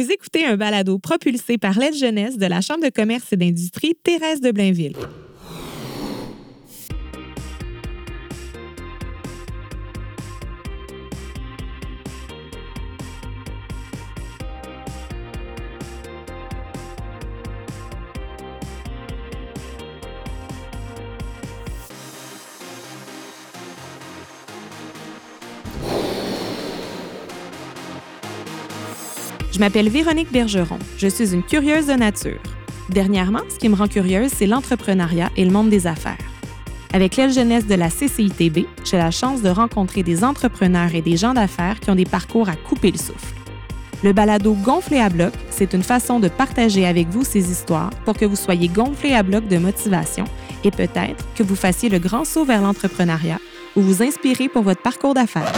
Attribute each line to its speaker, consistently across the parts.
Speaker 1: Vous écoutez un balado propulsé par l'aide jeunesse de la Chambre de commerce et d'industrie Thérèse de Blainville. Je m'appelle Véronique Bergeron. Je suis une curieuse de nature. Dernièrement, ce qui me rend curieuse, c'est l'entrepreneuriat et le monde des affaires. Avec l'aile jeunesse de la CCITB, j'ai la chance de rencontrer des entrepreneurs et des gens d'affaires qui ont des parcours à couper le souffle. Le balado Gonflé à bloc, c'est une façon de partager avec vous ces histoires pour que vous soyez gonflé à bloc de motivation et peut-être que vous fassiez le grand saut vers l'entrepreneuriat ou vous inspirez pour votre parcours d'affaires.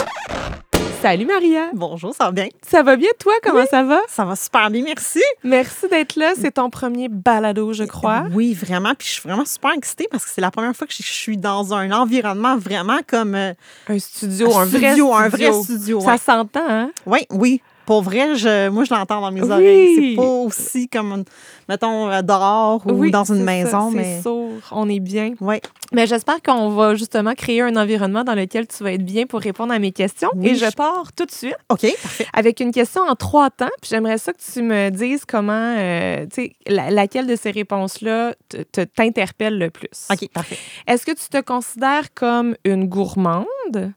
Speaker 1: Salut Maria.
Speaker 2: Bonjour, ça va bien?
Speaker 1: Ça va bien toi? Comment ça va?
Speaker 2: Ça va super bien, merci.
Speaker 1: Merci d'être là. C'est ton premier balado, je crois.
Speaker 2: Oui, vraiment. Puis je suis vraiment super excitée parce que c'est la première fois que je suis dans un environnement vraiment comme. euh,
Speaker 1: Un studio, un, vrai
Speaker 2: studio,
Speaker 1: studio.
Speaker 2: un vrai studio.
Speaker 1: Ça s'entend, hein?
Speaker 2: Oui, oui. Pour vrai, je, moi, je l'entends dans mes
Speaker 1: Oui.
Speaker 2: oreilles. C'est pas aussi comme, mettons, euh, dehors ou
Speaker 1: oui,
Speaker 2: dans une maison,
Speaker 1: ça,
Speaker 2: mais.
Speaker 1: C'est sourd. On est bien.
Speaker 2: Oui,
Speaker 1: Mais j'espère qu'on va justement créer un environnement dans lequel tu vas être bien pour répondre à mes questions.
Speaker 2: Oui,
Speaker 1: Et je
Speaker 2: je-
Speaker 1: pars tout de suite
Speaker 2: OK, parfait.
Speaker 1: avec une question en trois temps. Puis j'aimerais ça que tu me dises comment, euh, tu sais, la- laquelle de ces réponses-là te- te- t'interpelle le plus.
Speaker 2: OK, parfait.
Speaker 1: Est-ce que tu te considères comme une gourmande?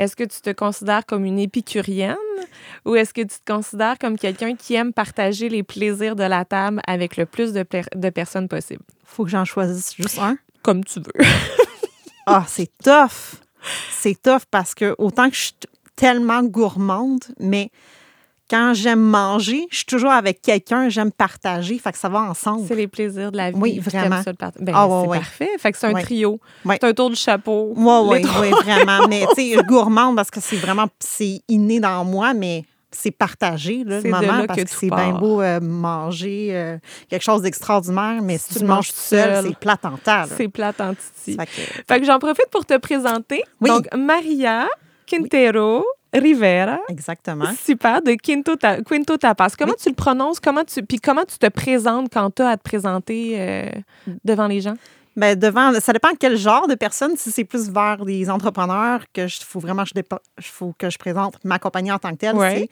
Speaker 1: Est-ce que tu te considères comme une épicurienne? Ou est-ce que tu te considères comme quelqu'un qui aime partager les plaisirs de la table avec le plus de, per- de personnes possible?
Speaker 2: Faut que j'en choisisse juste un.
Speaker 1: Comme tu veux.
Speaker 2: Ah, c'est tough. C'est tough parce que autant que je suis tellement gourmande, mais quand j'aime manger, je suis toujours avec quelqu'un, j'aime partager, fait que ça va ensemble.
Speaker 1: C'est les plaisirs de la vie.
Speaker 2: Oui, vraiment.
Speaker 1: ça le part- Ben,
Speaker 2: Ah, ouais,
Speaker 1: c'est
Speaker 2: ouais.
Speaker 1: parfait. Fait que c'est un trio. C'est un tour du chapeau.
Speaker 2: Oui, oui, vraiment. Mais tu sais, gourmande parce que c'est vraiment c'est inné dans moi, mais c'est partagé, là, le
Speaker 1: de
Speaker 2: moment,
Speaker 1: là
Speaker 2: parce
Speaker 1: que
Speaker 2: c'est bien beau euh, manger euh, quelque chose d'extraordinaire, mais si tu le manges tout seul, c'est plate en là.
Speaker 1: C'est plate en titi.
Speaker 2: Fait que-
Speaker 1: j'en profite pour te présenter.
Speaker 2: Oui.
Speaker 1: Donc, Maria Quintero Rivera.
Speaker 2: Exactement.
Speaker 1: Super, de Quinto, Ta- Quinto Tapas. Comment
Speaker 2: Oui.
Speaker 1: tu le prononces? Comment tu, puis comment tu te présentes quand tu as à te présenter euh, devant les gens?
Speaker 2: Ben, devant, ça dépend quel genre de personne. Si c'est plus vers des entrepreneurs, que je faut vraiment je dépa- faut que je présente ma compagnie en tant que telle.
Speaker 1: Ouais.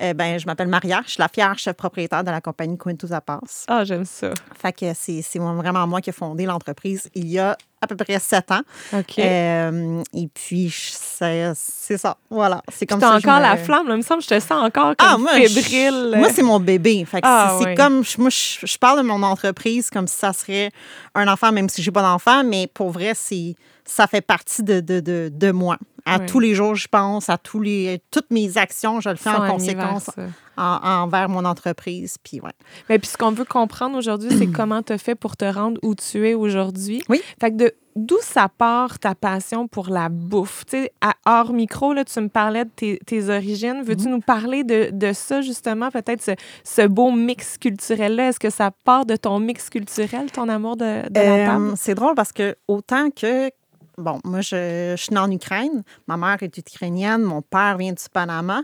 Speaker 2: euh, ben, je m'appelle Maria, je suis la fière chef propriétaire de la compagnie Quintus Pass.
Speaker 1: Ah, j'aime ça.
Speaker 2: Fait que c'est c'est vraiment moi qui ai fondé l'entreprise il y a à peu près sept ans.
Speaker 1: OK.
Speaker 2: Euh, et puis, c'est ça. Voilà. C'est comme ça.
Speaker 1: encore la flamme, là. Il me semble que je te sens encore
Speaker 2: Ah,
Speaker 1: comme
Speaker 2: je-
Speaker 1: fébrile.
Speaker 2: Moi, c'est mon bébé. Fait que
Speaker 1: Ah,
Speaker 2: c'est comme. je- Moi, je, je parle de mon entreprise comme si ça serait un enfant, même si j'ai pas d'enfant, mais pour vrai, c'est ça fait partie de, de, de, de moi. À tous les jours, je pense, à tous les, toutes mes actions, je le fais en conséquence en- envers mon entreprise. Puis, ouais.
Speaker 1: Mais puis ce qu'on veut comprendre aujourd'hui, c'est comment tu as fait pour te rendre où tu es aujourd'hui.
Speaker 2: Oui.
Speaker 1: Fait que de d'où ça part ta passion pour la bouffe? Tu sais, à hors micro, là, tu me parlais de tes, tes origines. Veux-tu
Speaker 2: Mhm.
Speaker 1: nous parler de, de ça, justement, peut-être ce, ce beau mix culturel-là? Est-ce que ça part de ton mix culturel, ton amour de, de la
Speaker 2: Euh,
Speaker 1: table?
Speaker 2: c'est drôle parce que autant que. Bon, moi, je, je suis née en Ukraine. Ma mère est ukrainienne. Mon père vient du Panama.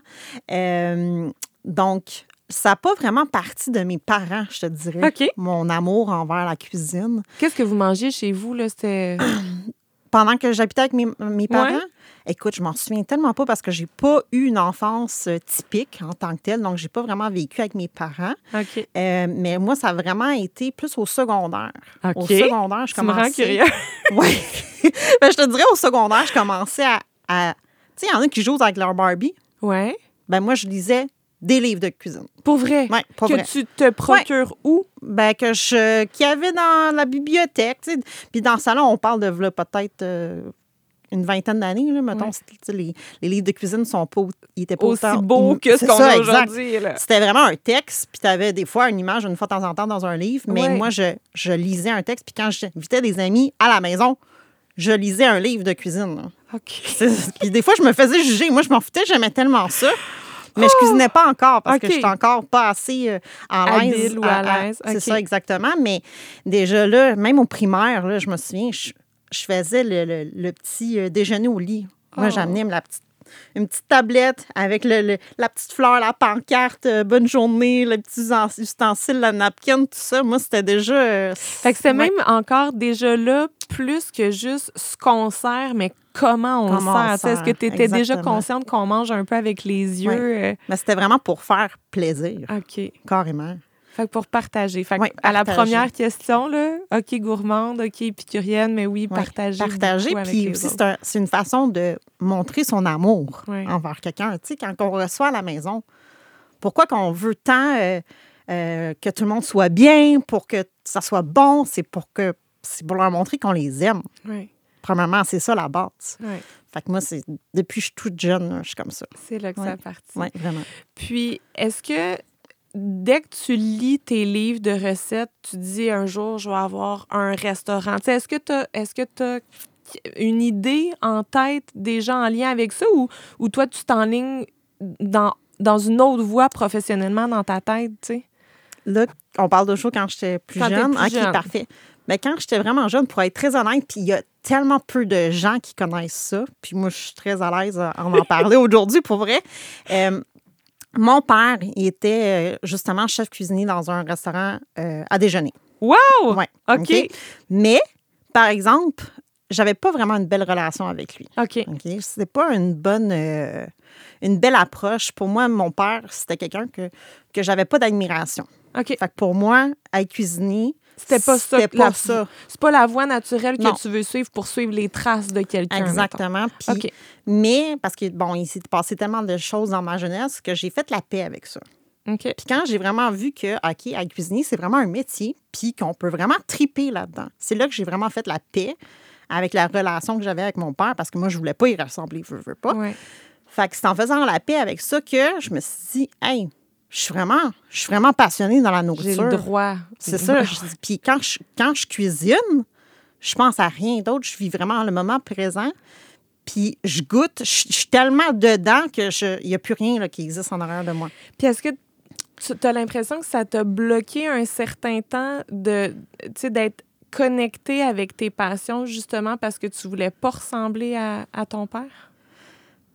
Speaker 2: Euh, donc, ça n'a pas vraiment parti de mes parents, je te dirais. Mon amour envers la cuisine.
Speaker 1: Qu'est-ce que vous mangez chez vous, là? C'était...
Speaker 2: Pendant que j'habitais avec mes, mes parents,
Speaker 1: Ouais.
Speaker 2: écoute, je m'en souviens tellement pas parce que j'ai pas eu une enfance euh, typique en tant que telle. Donc, j'ai pas vraiment vécu avec mes parents.
Speaker 1: OK.
Speaker 2: Euh, mais moi, ça a vraiment été plus au secondaire. Au
Speaker 1: OK.
Speaker 2: secondaire, je
Speaker 1: Tu me rends
Speaker 2: commençais.
Speaker 1: curieux.
Speaker 2: Oui. ben, je te dirais, au secondaire, je commençais à. à- tu sais, il y en a qui jouent avec leur Barbie.
Speaker 1: ouais.
Speaker 2: Ben, moi, je lisais des livres de cuisine.
Speaker 1: Pour vrai?
Speaker 2: Oui, pas
Speaker 1: que
Speaker 2: vrai.
Speaker 1: tu te procures où?
Speaker 2: Ben, que je. qu'il y avait dans la bibliothèque. Puis dans le salon, on parle de peut-être. euh, une vingtaine d'années, là, mettons,
Speaker 1: Ouais.
Speaker 2: les, les livres de cuisine sont pas, ils étaient pas
Speaker 1: Aussi
Speaker 2: autant-
Speaker 1: beau
Speaker 2: ils-
Speaker 1: que ce qu'on a aujourd'hui.
Speaker 2: C'était vraiment un texte, puis tu avais des fois une image une fois de temps en temps dans un livre. Mais
Speaker 1: Ouais.
Speaker 2: moi, je, je lisais un texte, puis quand j'invitais des amis à la maison, je lisais un livre de cuisine. là.
Speaker 1: OK.
Speaker 2: Puis des fois, je me faisais juger. Moi, je m'en foutais, j'aimais tellement ça. Mais je cuisinais pas encore parce que j'étais encore pas assez euh, en l'aise.
Speaker 1: Ou à l'aise,
Speaker 2: C'est ça, exactement. Mais déjà là, même au primaire, là, je me souviens, je, je faisais le, le- le petit euh, déjeuner au lit. Moi,
Speaker 1: Oh.
Speaker 2: j'amenais la petite une petite tablette avec le, le- la petite fleur, la pancarte, euh, bonne journée, les petits en- ustensiles, la napkin, tout ça. Moi, c'était déjà. euh,
Speaker 1: Fait que c'est
Speaker 2: ouais,
Speaker 1: même encore déjà là plus que juste ce qu'on sert, mais comment on
Speaker 2: Comment
Speaker 1: sert. Est-ce que tu étais déjà consciente qu'on mange un peu avec les yeux? euh,
Speaker 2: Mais c'était vraiment pour faire plaisir,
Speaker 1: OK.
Speaker 2: carrément.
Speaker 1: Fait que pour partager. Fait que
Speaker 2: Oui,
Speaker 1: à la première question, là, OK, gourmande, OK, épicurienne, mais oui, partager.
Speaker 2: Partager, puis aussi, c'est un- une façon de montrer son amour envers quelqu'un. Tu sais, quand on reçoit à la maison, pourquoi qu'on veut tant euh, euh, que tout le monde soit bien, pour que ça soit bon, c'est pour que c'est pour leur montrer qu'on les aime. Premièrement, c'est ça la base. Fait que moi, c'est depuis que je suis toute jeune, je suis comme ça.
Speaker 1: C'est là que ça partit.
Speaker 2: Oui, vraiment.
Speaker 1: Puis, est-ce que dès que tu lis tes livres de recettes, tu dis un jour, je vais avoir un restaurant? Est-ce que tu as, est-ce que t'as une idée en tête déjà en lien avec ça ou, ou toi, tu t'enlignes dans, dans une autre voie professionnellement dans ta tête, tu sais?
Speaker 2: Là, on parle de choses quand j'étais plus
Speaker 1: t'es
Speaker 2: jeune.
Speaker 1: plus
Speaker 2: OK,
Speaker 1: jeune.
Speaker 2: parfait. Mais quand j'étais vraiment jeune, pour être très honnête, puis il y a tellement peu de gens qui connaissent ça, puis moi, je suis très à l'aise en en parler aujourd'hui, pour vrai. Euh, mon père, il était euh, justement chef cuisinier dans un restaurant euh, à déjeuner.
Speaker 1: Wow!
Speaker 2: Ouais,
Speaker 1: OK.
Speaker 2: OK. Mais, par exemple, j'avais pas vraiment une belle relation avec lui.
Speaker 1: OK.
Speaker 2: OK? C'était pas une bonne, euh, une belle approche. Pour moi, mon père, c'était quelqu'un que, que j'avais pas d'admiration.
Speaker 1: OK.
Speaker 2: Fait que pour moi, être cuisinier,
Speaker 1: C'était pas ça.
Speaker 2: C'était
Speaker 1: la-
Speaker 2: pas ça.
Speaker 1: C'est pas la voie naturelle que
Speaker 2: Non.
Speaker 1: tu veux suivre pour suivre les traces de quelqu'un.
Speaker 2: Exactement. Mais, parce que, bon, il s'est passé tellement de choses dans ma jeunesse que j'ai fait la paix avec ça. Puis quand j'ai vraiment vu que, OK, être cuisinier, c'est vraiment un métier, puis qu'on peut vraiment triper là-dedans. C'est là que j'ai vraiment fait la paix avec la relation que j'avais avec mon père, parce que moi, je voulais pas y ressembler, je veux pas.
Speaker 1: Ouais.
Speaker 2: Fait que c'est en faisant la paix avec ça que je me suis dit, hey, je suis vraiment, je suis vraiment passionnée dans la
Speaker 1: J'ai
Speaker 2: nourriture.
Speaker 1: le droit.
Speaker 2: C'est ça. je. Puis quand je, quand je cuisine, je pense à rien d'autre. Je vis vraiment le moment présent. Puis je goûte. Je, je suis tellement dedans que je- il n'y a plus rien là, qui existe en arrière de moi.
Speaker 1: Puis est-ce que tu as l'impression que ça t'a bloqué un certain temps de, d'être connecté avec tes passions justement parce que tu voulais pas ressembler à, à ton père?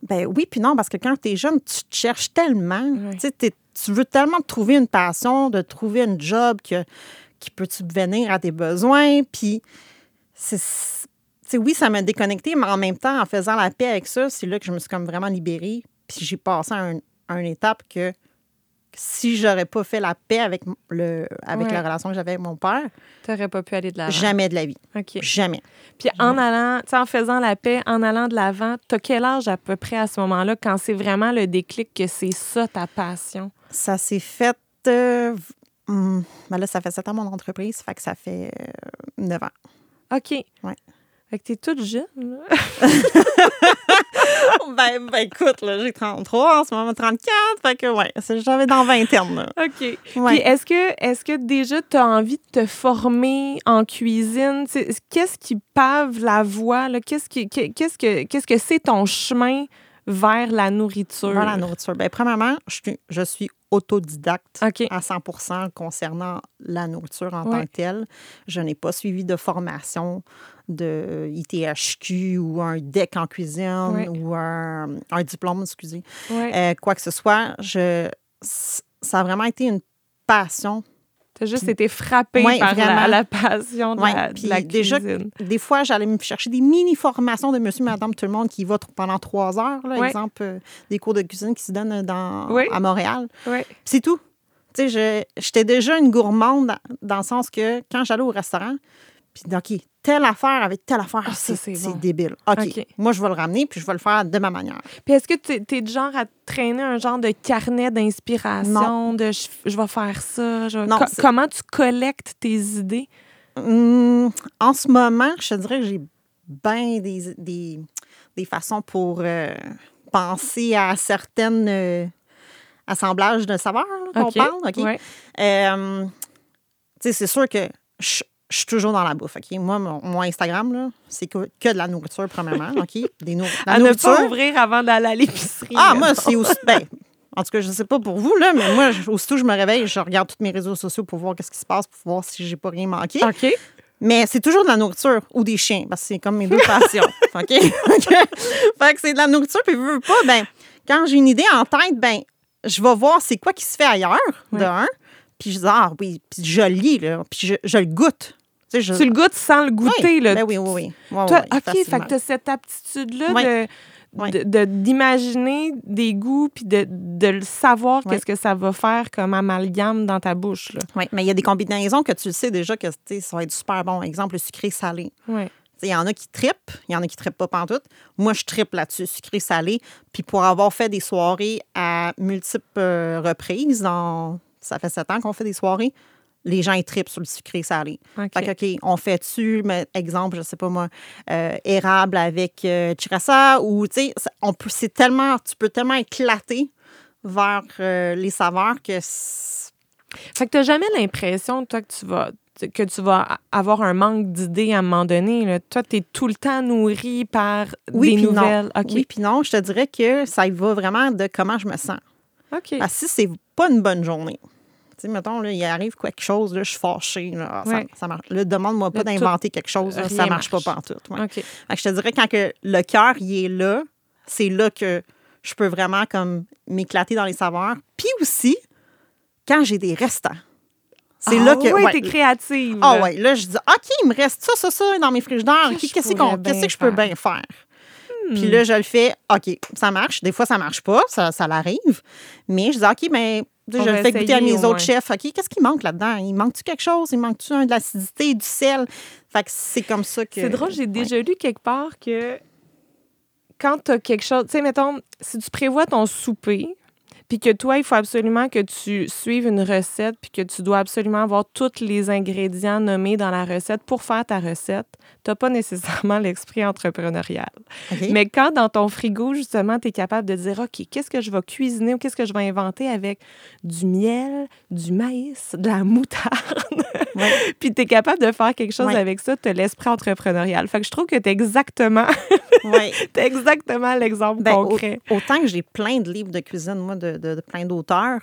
Speaker 2: Ben oui, puis non, parce que quand tu es jeune, tu te cherches tellement. Tu veux tellement te trouver une passion, de trouver un job que, qui peut subvenir à tes besoins. Puis, c'est. oui, ça m'a déconnecté, mais en même temps, en faisant la paix avec ça, c'est là que je me suis comme vraiment libérée. Puis j'ai passé à, un- à une étape que si j'aurais pas fait la paix avec, le, avec
Speaker 1: Ouais.
Speaker 2: la relation que j'avais avec mon père,
Speaker 1: T'aurais pas pu aller de l'avant.
Speaker 2: jamais de la vie.
Speaker 1: OK.
Speaker 2: Jamais.
Speaker 1: Puis en allant, tu sais, en faisant la paix, en allant de l'avant, t'as quel âge à peu près à ce moment-là quand c'est vraiment le déclic que c'est ça ta passion?
Speaker 2: Ça s'est fait. euh, hum, ben là, ça fait sept ans mon entreprise, fait que ça fait euh, neuf ans.
Speaker 1: OK.
Speaker 2: Ouais.
Speaker 1: Fait que t'es toute jeune, là.
Speaker 2: ben, ben, écoute, là, j'ai 33, en ce moment 34, fait que ouais, j'avais dans vingtaine. Là.
Speaker 1: OK. Puis
Speaker 2: Ouais.
Speaker 1: est-ce que, est que déjà tu as envie de te former en cuisine? Qu'est-ce qui pave la voie? là? Qu'est-ce qui- qu'est-ce que qu'est-ce que c'est ton chemin vers la nourriture?
Speaker 2: Vers la nourriture. Ben, premièrement, je suis, je suis autodidacte
Speaker 1: OK.
Speaker 2: à 100% concernant la nourriture en
Speaker 1: Ouais.
Speaker 2: tant que telle. Je n'ai pas suivi de formation de ITHQ ou un DEC en cuisine
Speaker 1: Ouais.
Speaker 2: ou un, un diplôme, excusez.
Speaker 1: Ouais.
Speaker 2: Euh, quoi que ce soit, je, ça a vraiment été une passion
Speaker 1: T'as juste été frappé par la, passion de, la, de
Speaker 2: puis
Speaker 1: la
Speaker 2: déjà,
Speaker 1: cuisine.
Speaker 2: Des fois, j'allais me chercher des mini-formations de monsieur, madame, tout le monde qui va pendant trois heures. Là. Exemple, euh, des cours de cuisine qui se donnent dans,
Speaker 1: Oui.
Speaker 2: à Montréal. C'est tout. Tu sais, je- j'étais déjà une gourmande dans, dans le sens que quand j'allais au restaurant, puis OK, telle affaire avec telle affaire,
Speaker 1: Ah,
Speaker 2: c'est
Speaker 1: bon.
Speaker 2: débile. OK,
Speaker 1: OK.
Speaker 2: moi, je vais le ramener, puis je vais le faire de ma manière.
Speaker 1: Puis est-ce que tu es, du genre à traîner un genre de carnet d'inspiration, de je, je vais faire ça? je
Speaker 2: Non,
Speaker 1: Co- comment tu collectes tes idées?
Speaker 2: Hum, en ce moment, je te dirais que j'ai bien des, des, des façons pour euh, penser à certaines euh, assemblages de saveurs qu'on parle. OK?
Speaker 1: Ouais.
Speaker 2: Euh, tu sais, c'est sûr que je, je suis toujours dans la bouffe. OK? Moi, mon, mon Instagram, c'est que, que de la nourriture, premièrement. OK? Des nour- la
Speaker 1: À ne
Speaker 2: nourriture.
Speaker 1: pas ouvrir avant d'aller à l'épicerie.
Speaker 2: Ah, moi, c'est aussi. Ben, en tout cas, je ne sais pas pour vous, là, mais moi, aussitôt je me réveille, je regarde tous mes réseaux sociaux pour voir qu'est-ce qui se passe, pour voir si j'ai pas rien manqué.
Speaker 1: OK.
Speaker 2: Mais c'est toujours de la nourriture ou des chiens, parce que c'est comme mes deux passions. OK? fait que c'est de la nourriture, puis veux pas, ben, quand j'ai une idée en tête, ben, je vais voir c'est quoi qui se fait ailleurs, de un. Puis je dis, ah oui, puis je lis, là, puis je, je le goûte. Tu, sais, je-
Speaker 1: Tu le goûtes sans le goûter.
Speaker 2: oui,
Speaker 1: là.
Speaker 2: ben oui, oui, oui.
Speaker 1: Toi, OK, fait que tu as cette aptitude-là de
Speaker 2: Ouais.
Speaker 1: de- de- d'imaginer des goûts puis de, de le savoir qu'est-ce que ça va faire comme amalgame dans ta bouche. Là.
Speaker 2: Oui, mais il y a des combinaisons que tu le sais déjà que ça va être super bon. Exemple, le sucré-salé. Sais, Il y en a qui trippent, il y en a qui trippent pas pantoute. Moi, je trippe là-dessus, sucré-salé. Puis pour avoir fait des soirées à multiples euh, reprises, dans... ça fait sept ans qu'on fait des soirées, les gens, ils trippent sur le sucré-salé.
Speaker 1: OK.
Speaker 2: Fait que, OK, on fait-tu, exemple, je sais pas moi, euh, érable avec euh, ou, tu sais, ça- on peut- c'est tellement, tu peux tellement éclater vers euh, les saveurs que
Speaker 1: Fait que tu n'as jamais l'impression, toi, que tu vas que tu vas avoir un manque d'idées à un moment donné. Là? Toi, tu es tout le temps nourri par
Speaker 2: Oui,
Speaker 1: des nouvelles. OK.
Speaker 2: Oui, puis non, je te dirais que ça y va vraiment de comment je me sens.
Speaker 1: OK.
Speaker 2: Parce que si c'est pas une bonne journée, sais, mettons, là, il arrive quelque chose, là, je suis fâchée. Là, Ah, ça, ça marche. Là, demande-moi pas d'inventer quelque chose, là, ça marche,
Speaker 1: marche.
Speaker 2: pas pantoute. Ouais.
Speaker 1: OK.
Speaker 2: Fait que je te dirais, quand que le cœur il est là, c'est là que je peux vraiment comme m'éclater dans les saveurs. Puis aussi, quand j'ai des restants. C'est
Speaker 1: Ah
Speaker 2: là que.
Speaker 1: ouais,
Speaker 2: ouais,
Speaker 1: t'es créative.
Speaker 2: ah ouais, là, je dis, OK, il me reste ça, ça, ça dans mes frigidaires. Qu'est-ce que je peux bien faire? Puis
Speaker 1: Hmm.
Speaker 2: là, je le fais, OK, ça marche. Des fois, ça marche pas, ça, ça l'arrive. Mais je dis, OK, mais je le fais goûter à mes
Speaker 1: au
Speaker 2: autres
Speaker 1: moins.
Speaker 2: chefs. OK, qu'est-ce qui manque là-dedans? Il manque-tu quelque chose? Il manque-tu de l'acidité, du sel? Fait que c'est comme ça que.
Speaker 1: C'est drôle, j'ai
Speaker 2: Ouais.
Speaker 1: déjà lu quelque part que quand tu as quelque chose, tu sais, mettons, si tu prévois ton souper, puis que toi, il faut absolument que tu suives une recette, puis que tu dois absolument avoir tous les ingrédients nommés dans la recette pour faire ta recette, tu n'as pas nécessairement l'esprit entrepreneurial. Mais quand dans ton frigo, justement, tu es capable de dire, OK, qu'est-ce que je vais cuisiner ou qu'est-ce que je vais inventer avec du miel, du maïs, de la moutarde,
Speaker 2: Ouais.
Speaker 1: puis tu es capable de faire quelque chose
Speaker 2: Ouais.
Speaker 1: avec ça, tu as l'esprit entrepreneurial. Fait que je trouve que tu es exactement,
Speaker 2: Ouais.
Speaker 1: exactement l'exemple
Speaker 2: Ben, au-
Speaker 1: concret.
Speaker 2: autant que j'ai plein de livres de cuisine, moi, de, de- de plein d'auteurs.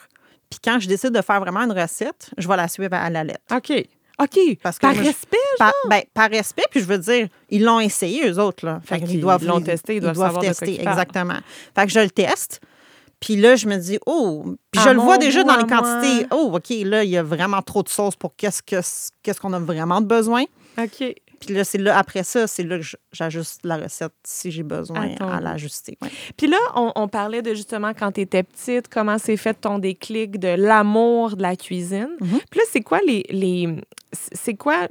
Speaker 2: Puis quand je décide de faire vraiment une recette, je vais la suivre à la lettre.
Speaker 1: OK. OK.
Speaker 2: Parce que
Speaker 1: Par
Speaker 2: moi, je-
Speaker 1: respect,
Speaker 2: Par, ben, par respect, puis je veux dire, ils l'ont essayé, eux autres. Là. Fait
Speaker 1: Fait
Speaker 2: qu'ils doivent
Speaker 1: l'ont testé, ils doivent savoir de quoi
Speaker 2: tester.
Speaker 1: qu'ils parlent.
Speaker 2: Exactement. Fait que je le teste. Puis là, je me dis, oh, puis
Speaker 1: À
Speaker 2: je le vois déjà dans les quantités.
Speaker 1: moi.
Speaker 2: Oh, OK, là, il y a vraiment trop de sauce pour qu'est-ce que qu'est-ce qu'on a vraiment besoin.
Speaker 1: OK.
Speaker 2: Puis là, c'est là, après ça, c'est là que j'ajuste la recette si j'ai besoin
Speaker 1: À
Speaker 2: à l'ajuster. Ouais.
Speaker 1: Puis là, on, on parlait de justement quand tu étais petite, comment s'est fait ton déclic de l'amour de la cuisine.
Speaker 2: Mhm.
Speaker 1: Puis là, c'est quoi les. les c'est quoi.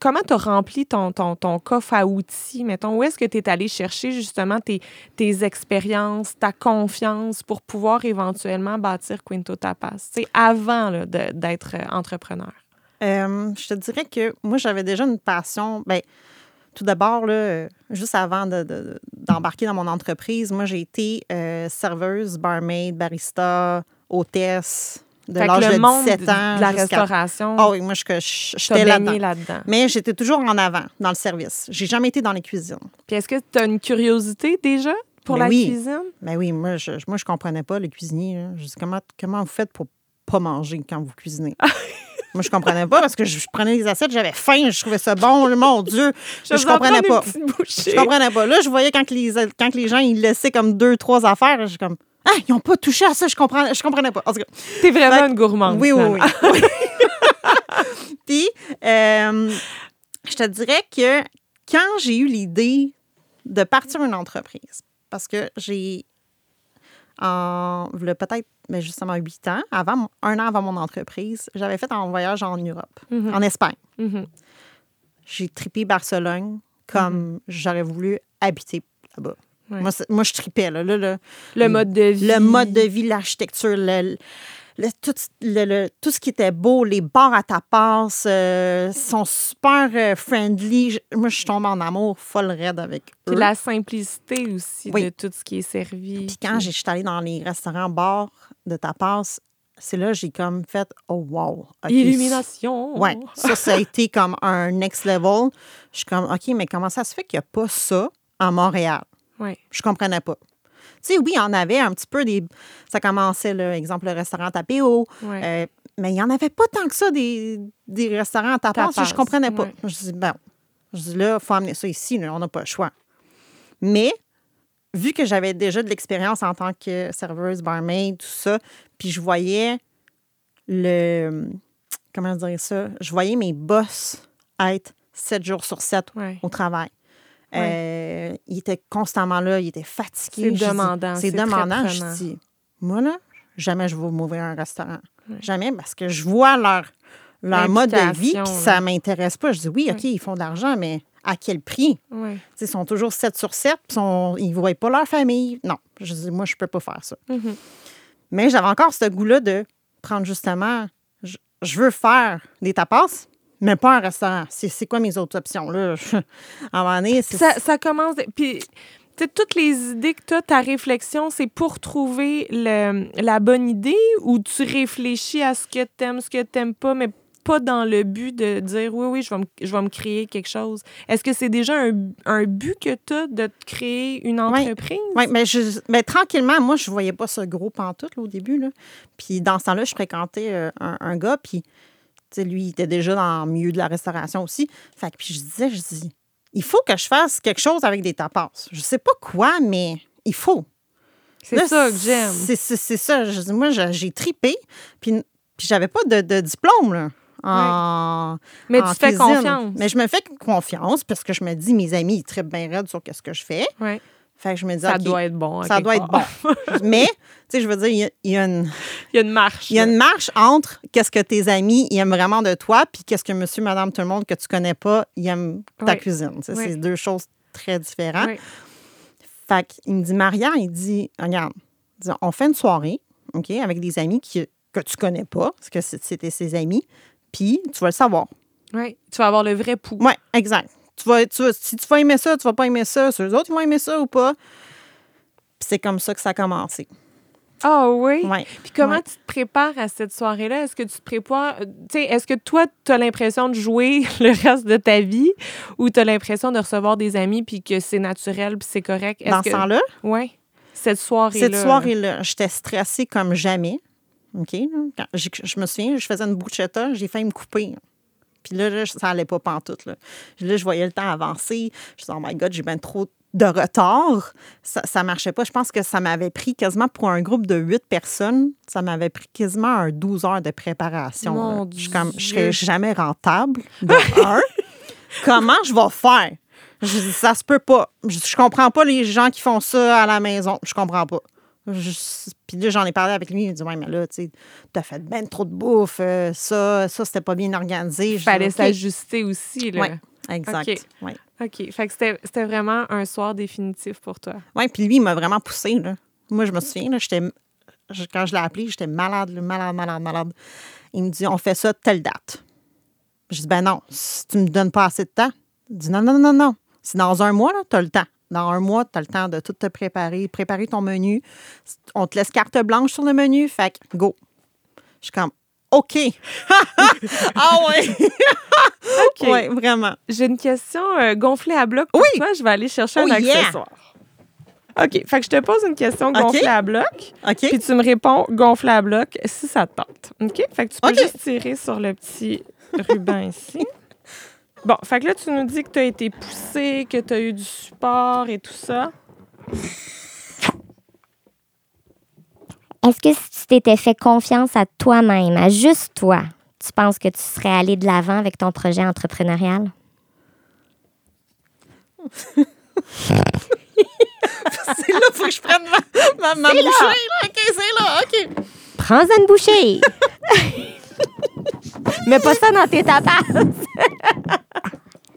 Speaker 1: Comment tu as rempli ton, ton, ton coffre à outils, mettons? Où est-ce que tu es allé chercher justement tes, tes expériences, ta confiance pour pouvoir éventuellement bâtir Quinto Tapas? C'est avant d'être euh, entrepreneur.
Speaker 2: Euh, je te dirais que moi, j'avais déjà une passion. Ben, tout d'abord, euh, juste avant de- de- d'embarquer dans mon entreprise, moi, j'ai été euh, serveuse, barmaid, barista, hôtesse de l'âge
Speaker 1: le
Speaker 2: de
Speaker 1: monde
Speaker 2: 17
Speaker 1: de
Speaker 2: ans.
Speaker 1: la
Speaker 2: jusqu'à-
Speaker 1: restauration,
Speaker 2: Ah oui, moi, je- j'étais là-dedans. Mais j'étais toujours en avant, dans le service. J'ai jamais été dans les cuisines.
Speaker 1: Puis est-ce que tu as une curiosité déjà pour
Speaker 2: Mais
Speaker 1: la
Speaker 2: oui.
Speaker 1: cuisine?
Speaker 2: Mais oui, moi, je, moi, je comprenais pas les cuisiniers. là. Je dis, comment, comment vous faites pour pas manger quand vous cuisinez? moi, je comprenais pas parce que je, je prenais les assiettes, j'avais faim, je trouvais ça bon. Mon Dieu, je,
Speaker 1: en
Speaker 2: comprenais pas. Je comprenais pas. Là, je voyais quand les, quand les gens ils laissaient comme deux, trois affaires, je comme Ah, ils n'ont pas touché à ça, je comprends, je comprenais pas. En tout cas,
Speaker 1: T'es vraiment
Speaker 2: Fait-
Speaker 1: une gourmande.
Speaker 2: oui, oui, oui. oui. Puis, euh, je te dirais que quand j'ai eu l'idée de partir une entreprise, parce que j'ai, en peut-être ben, justement huit ans, avant, un an avant mon entreprise, j'avais fait un voyage en Europe,
Speaker 1: Mhm.
Speaker 2: en Espagne.
Speaker 1: Mhm.
Speaker 2: J'ai tripé Barcelone comme j'aurais voulu habiter là-bas.
Speaker 1: Ouais.
Speaker 2: Moi, moi, je tripais. Là, là, là.
Speaker 1: Le mode de vie.
Speaker 2: Le mode de vie, l'architecture, le, le- tout, le- le- tout ce qui était beau, les bars à tapas euh, sont super euh, friendly. Je- moi, je suis tombée en amour folle raide avec eux.
Speaker 1: Puis la simplicité aussi
Speaker 2: Oui.
Speaker 1: de tout ce qui est servi.
Speaker 2: Puis quand j'ai- je suis allée dans les restaurants bars de tapas, c'est là que j'ai comme fait « Oh, wow!
Speaker 1: Illumination.
Speaker 2: Ouais, ça, ça a été comme un next level. Je suis comme, OK, mais comment ça se fait qu'il n'y a pas ça en Montréal?
Speaker 1: Ouais.
Speaker 2: Je comprenais pas. Tu sais, oui, il y en avait un petit peu des. Ça commençait, là, exemple, le restaurant Tapéo.
Speaker 1: Ouais.
Speaker 2: Euh, mais il n'y en avait pas tant que ça des, des restaurants à tapas.
Speaker 1: Tapas,
Speaker 2: Je comprenais pas.
Speaker 1: ouais.
Speaker 2: Je dis, bon, je dis là, il faut amener ça ici, là, on n'a pas le choix. Mais, vu que j'avais déjà de l'expérience en tant que serveuse, barmaid, tout ça, puis je voyais le. Comment dire ça? Je voyais mes boss être 7 jours sur 7
Speaker 1: Ouais.
Speaker 2: au travail. Euh, il était constamment là, il était fatigué.
Speaker 1: C'est demandant,
Speaker 2: C'est demandant. Je dis, moi, là, jamais je vais m'ouvrir un restaurant. Jamais, parce que je vois leur, leur mode de vie, puis ça
Speaker 1: là.
Speaker 2: m'intéresse pas. Je dis, oui, OK, ils font de l'argent, mais à quel prix? Ils sont toujours 7 sur 7, puis ils ne voient pas leur famille. Non, je dis, moi, je peux pas faire ça.
Speaker 1: Mhm.
Speaker 2: Mais j'avais encore ce goût-là de prendre justement, je, je veux faire des tapas, mais pas un restaurant. C'est quoi mes autres options? Là? à un moment donné, c'est
Speaker 1: Ça, ça commence. Puis, tu sais, toutes les idées que tu as, ta réflexion, c'est pour trouver le- la bonne idée ou tu réfléchis à ce que tu aimes, ce que tu n'aimes pas, mais pas dans le but de dire oui, oui, je vais me, je vais me créer quelque chose. Est-ce que c'est déjà un, un but que tu as de te créer une
Speaker 2: Oui.
Speaker 1: entreprise?
Speaker 2: Oui, mais, je, mais tranquillement, moi, je voyais pas ce gros pantoute là, au début. Là. Puis dans ce temps-là, je fréquentais euh, un, un gars, puis lui, il était déjà dans le milieu de la restauration aussi. Fait que puis je disais, je dis, il faut que je fasse quelque chose avec des tapas. Je sais pas quoi, mais il faut.
Speaker 1: C'est ça que j'aime.
Speaker 2: C'est ça. Je dis, moi, j'ai tripé, puis, puis j'avais pas de, de diplôme, là. En,
Speaker 1: Mais
Speaker 2: en
Speaker 1: tu fais confiance.
Speaker 2: Mais je me fais confiance parce que je me dis, mes amis, ils trippent bien raide sur ce que je fais. Fait que je me dis,
Speaker 1: Ça doit être bon.
Speaker 2: ça doit être bon. Mais, tu sais, je veux dire, il y a, il y a une,
Speaker 1: Il y a une marche.
Speaker 2: il y a une marche entre qu'est-ce que tes amis ils aiment vraiment de toi, puis qu'est-ce que monsieur, madame, tout le monde que tu connais pas, ils aiment ta
Speaker 1: Oui.
Speaker 2: cuisine.
Speaker 1: Oui.
Speaker 2: C'est deux choses très différentes.
Speaker 1: Ouais.
Speaker 2: Fait qu'il me dit, Maria, il dit, regarde, on fait une soirée, OK, avec des amis qui, que tu connais pas, parce que c'était ses amis, puis tu vas le savoir.
Speaker 1: Ouais. Tu vas avoir le vrai pouls.
Speaker 2: Oui, exact. Tu vas, tu vas- si tu vas aimer ça, tu vas pas aimer ça, si eux autres, ils vont aimer ça ou pas. C'est comme ça que ça a commencé.
Speaker 1: Ah oui?
Speaker 2: Ouais.
Speaker 1: Puis comment
Speaker 2: Ouais.
Speaker 1: tu te prépares à cette soirée-là? Est-ce que tu te prépares, euh, tu sais, est-ce que toi, tu as l'impression de jouer le reste de ta vie ou tu as l'impression de recevoir des amis puis que c'est naturel puis c'est correct?
Speaker 2: Dans ce
Speaker 1: que...
Speaker 2: temps-là,
Speaker 1: Oui. Cette soirée-là.
Speaker 2: Cette soirée-là, j'étais stressée comme jamais. OK? là. Quand- je, je me souviens, je faisais une bruschetta, j'ai failli me couper. Puis là, là, ça allait pas pantoute. Là. Là, je voyais le temps avancer. Je disais, oh my God, j'ai bien trop de retard. Ça, ça marchait pas. Je pense que ça m'avait pris quasiment pour un groupe de huit personnes, ça m'avait pris quasiment un 12 heures de préparation.
Speaker 1: Mon.
Speaker 2: Je comme, je serais jamais rentable. De un. Comment je vais faire? Je dis, ça se peut pas. Je, je comprends pas les gens qui font ça à la maison. Je comprends pas. Je- Puis là, j'en ai parlé avec lui. Il me dit, ouais, mais là, tu t'as fait ben trop de bouffe. euh, ça, ça, c'était pas bien organisé.
Speaker 1: Il fallait s'ajuster aussi. Là.
Speaker 2: Oui, exact.
Speaker 1: OK.
Speaker 2: Ouais.
Speaker 1: OK. Fait que c'était c'était vraiment un soir définitif pour toi.
Speaker 2: Oui, puis lui, il m'a vraiment poussé. Là. Moi, je me souviens, là, j'étais, quand je l'ai appelé, j'étais malade, malade, malade, malade. Il me dit, on fait ça telle date. Je dis, ben non, si tu me donnes pas assez de temps. Il dit, non, non, non, non. Si dans un mois, tu as le temps. Dans un mois, tu as le temps de tout te préparer, préparer ton menu. On te laisse carte blanche sur le menu, fait que go. Je suis comme, OK. ah ouais.
Speaker 1: OK.
Speaker 2: Ouais, vraiment.
Speaker 1: J'ai une question euh, gonflée à bloc pour
Speaker 2: Oui.
Speaker 1: toi. Je vais aller chercher
Speaker 2: Oh,
Speaker 1: un
Speaker 2: yeah.
Speaker 1: accessoire. OK. Fait que je te pose une question gonflée à bloc.
Speaker 2: OK.
Speaker 1: Puis tu me réponds gonflé à bloc si ça te tente. OK? Fait que tu peux juste tirer sur le petit ruban ici. Bon, fait que là, tu nous dis que tu as été poussé, que tu as eu du support et tout ça.
Speaker 3: Est-ce que si tu t'étais fait confiance à toi-même, à juste toi, tu penses que tu serais allé de l'avant avec ton projet entrepreneurial?
Speaker 2: C'est là, faut que je prenne ma, ma, ma bouchée. Là. OK, c'est là. OK.
Speaker 3: Prends-en une bouchée! Mets pas ça dans tes tapas!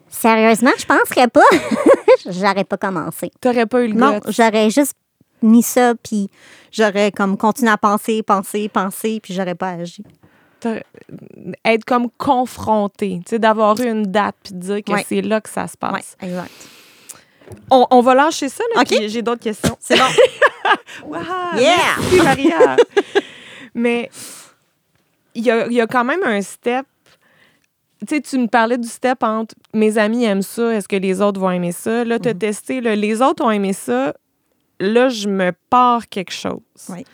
Speaker 3: Sérieusement, je penserais pas. J'aurais pas commencé.
Speaker 1: T'aurais pas eu le
Speaker 3: Non, j'aurais juste mis ça, puis j'aurais comme continué à penser, penser, penser, puis j'aurais pas agi.
Speaker 1: T'aurais- Être comme confronté, tu sais, d'avoir eu une date puis de dire que
Speaker 2: Ouais.
Speaker 1: c'est là que ça se
Speaker 2: Oui,
Speaker 1: passe.
Speaker 2: exact.
Speaker 1: On, on va lâcher ça, là,
Speaker 2: OK.
Speaker 1: puis j'ai d'autres questions.
Speaker 2: C'est bon.
Speaker 1: Wow,
Speaker 2: Yeah!
Speaker 1: Merci, Maria. Mais il y a, y a quand même un step. Tu sais, tu me parlais du step entre mes amis aiment ça, est-ce que les autres vont aimer ça? Là, tu as testé, là, les autres ont aimé ça. Là, je me pars quelque chose.
Speaker 2: Oui.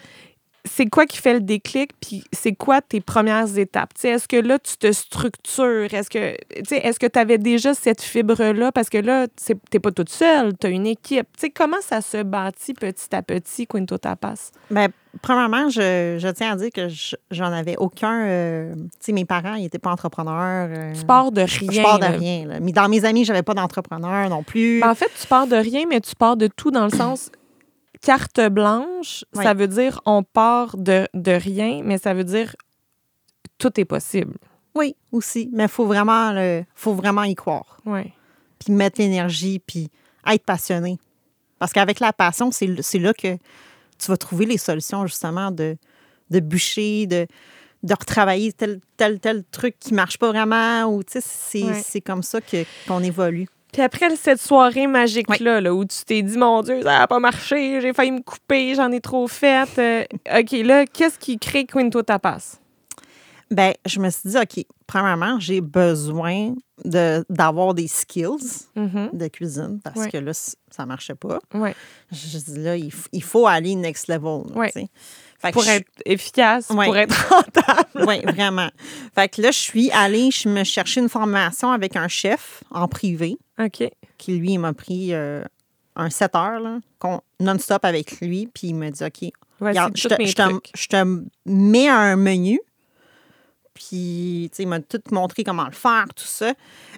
Speaker 1: C'est quoi qui fait le déclic, puis c'est quoi tes premières étapes? Est-ce que là, tu te structures? Est-ce que tu sais, est-ce que tu avais déjà cette fibre-là? Parce que là, tu n'es pas toute seule, tu as une équipe. Comment ça se bâtit petit à petit, Quinto Tapas?
Speaker 2: Bien, premièrement, je, je tiens à dire que je- j'en avais aucun. euh, tu sais, mes parents, ils n'étaient pas entrepreneurs. euh,
Speaker 1: Tu pars de rien.
Speaker 2: je pars de
Speaker 1: là.
Speaker 2: rien. là. Mais dans mes amis, j'avais pas d'entrepreneur non plus.
Speaker 1: Ben, en fait, tu pars de rien, mais tu pars de tout dans le sens carte blanche,
Speaker 2: Ouais.
Speaker 1: ça veut dire on part de, de rien, mais ça veut dire tout est possible.
Speaker 2: Oui, aussi. Mais il faut vraiment, le- faut vraiment y croire.
Speaker 1: Ouais.
Speaker 2: Puis mettre l'énergie, puis être passionné. Parce qu'avec la passion, c'est là que tu vas trouver les solutions, justement, de, de bûcher, de, de retravailler tel, tel, tel truc qui marche pas vraiment. Ou, tu sais, c'est
Speaker 1: Ouais.
Speaker 2: comme ça qu'on évolue.
Speaker 1: Puis après cette soirée magique-là, là, où tu t'es dit, mon Dieu, ça n'a pas marché, j'ai failli me couper, j'en ai trop fait. euh, OK, là, qu'est-ce qui crée Quinto Tapas?
Speaker 2: Ben, je me suis dit, OK, premièrement, j'ai besoin de- d'avoir des skills
Speaker 1: Mhm.
Speaker 2: de cuisine parce que là, ça marchait pas.
Speaker 1: Ouais.
Speaker 2: Je dis là, il, faut aller next level. là. Fait
Speaker 1: Pour
Speaker 2: je-
Speaker 1: être efficace,
Speaker 2: Ouais.
Speaker 1: pour être rentable.
Speaker 2: Oui, vraiment. Fait que là, je suis allée, je me chercher une formation avec un chef en privé
Speaker 1: OK.
Speaker 2: qui, lui, il m'a pris euh, un 7 heures non-stop avec lui. Puis il m'a dit, OK, regarde, je te,
Speaker 1: mes
Speaker 2: je te-
Speaker 1: trucs.
Speaker 2: je te mets un menu. Puis, tu sais, il m'a tout montré comment le faire, tout ça.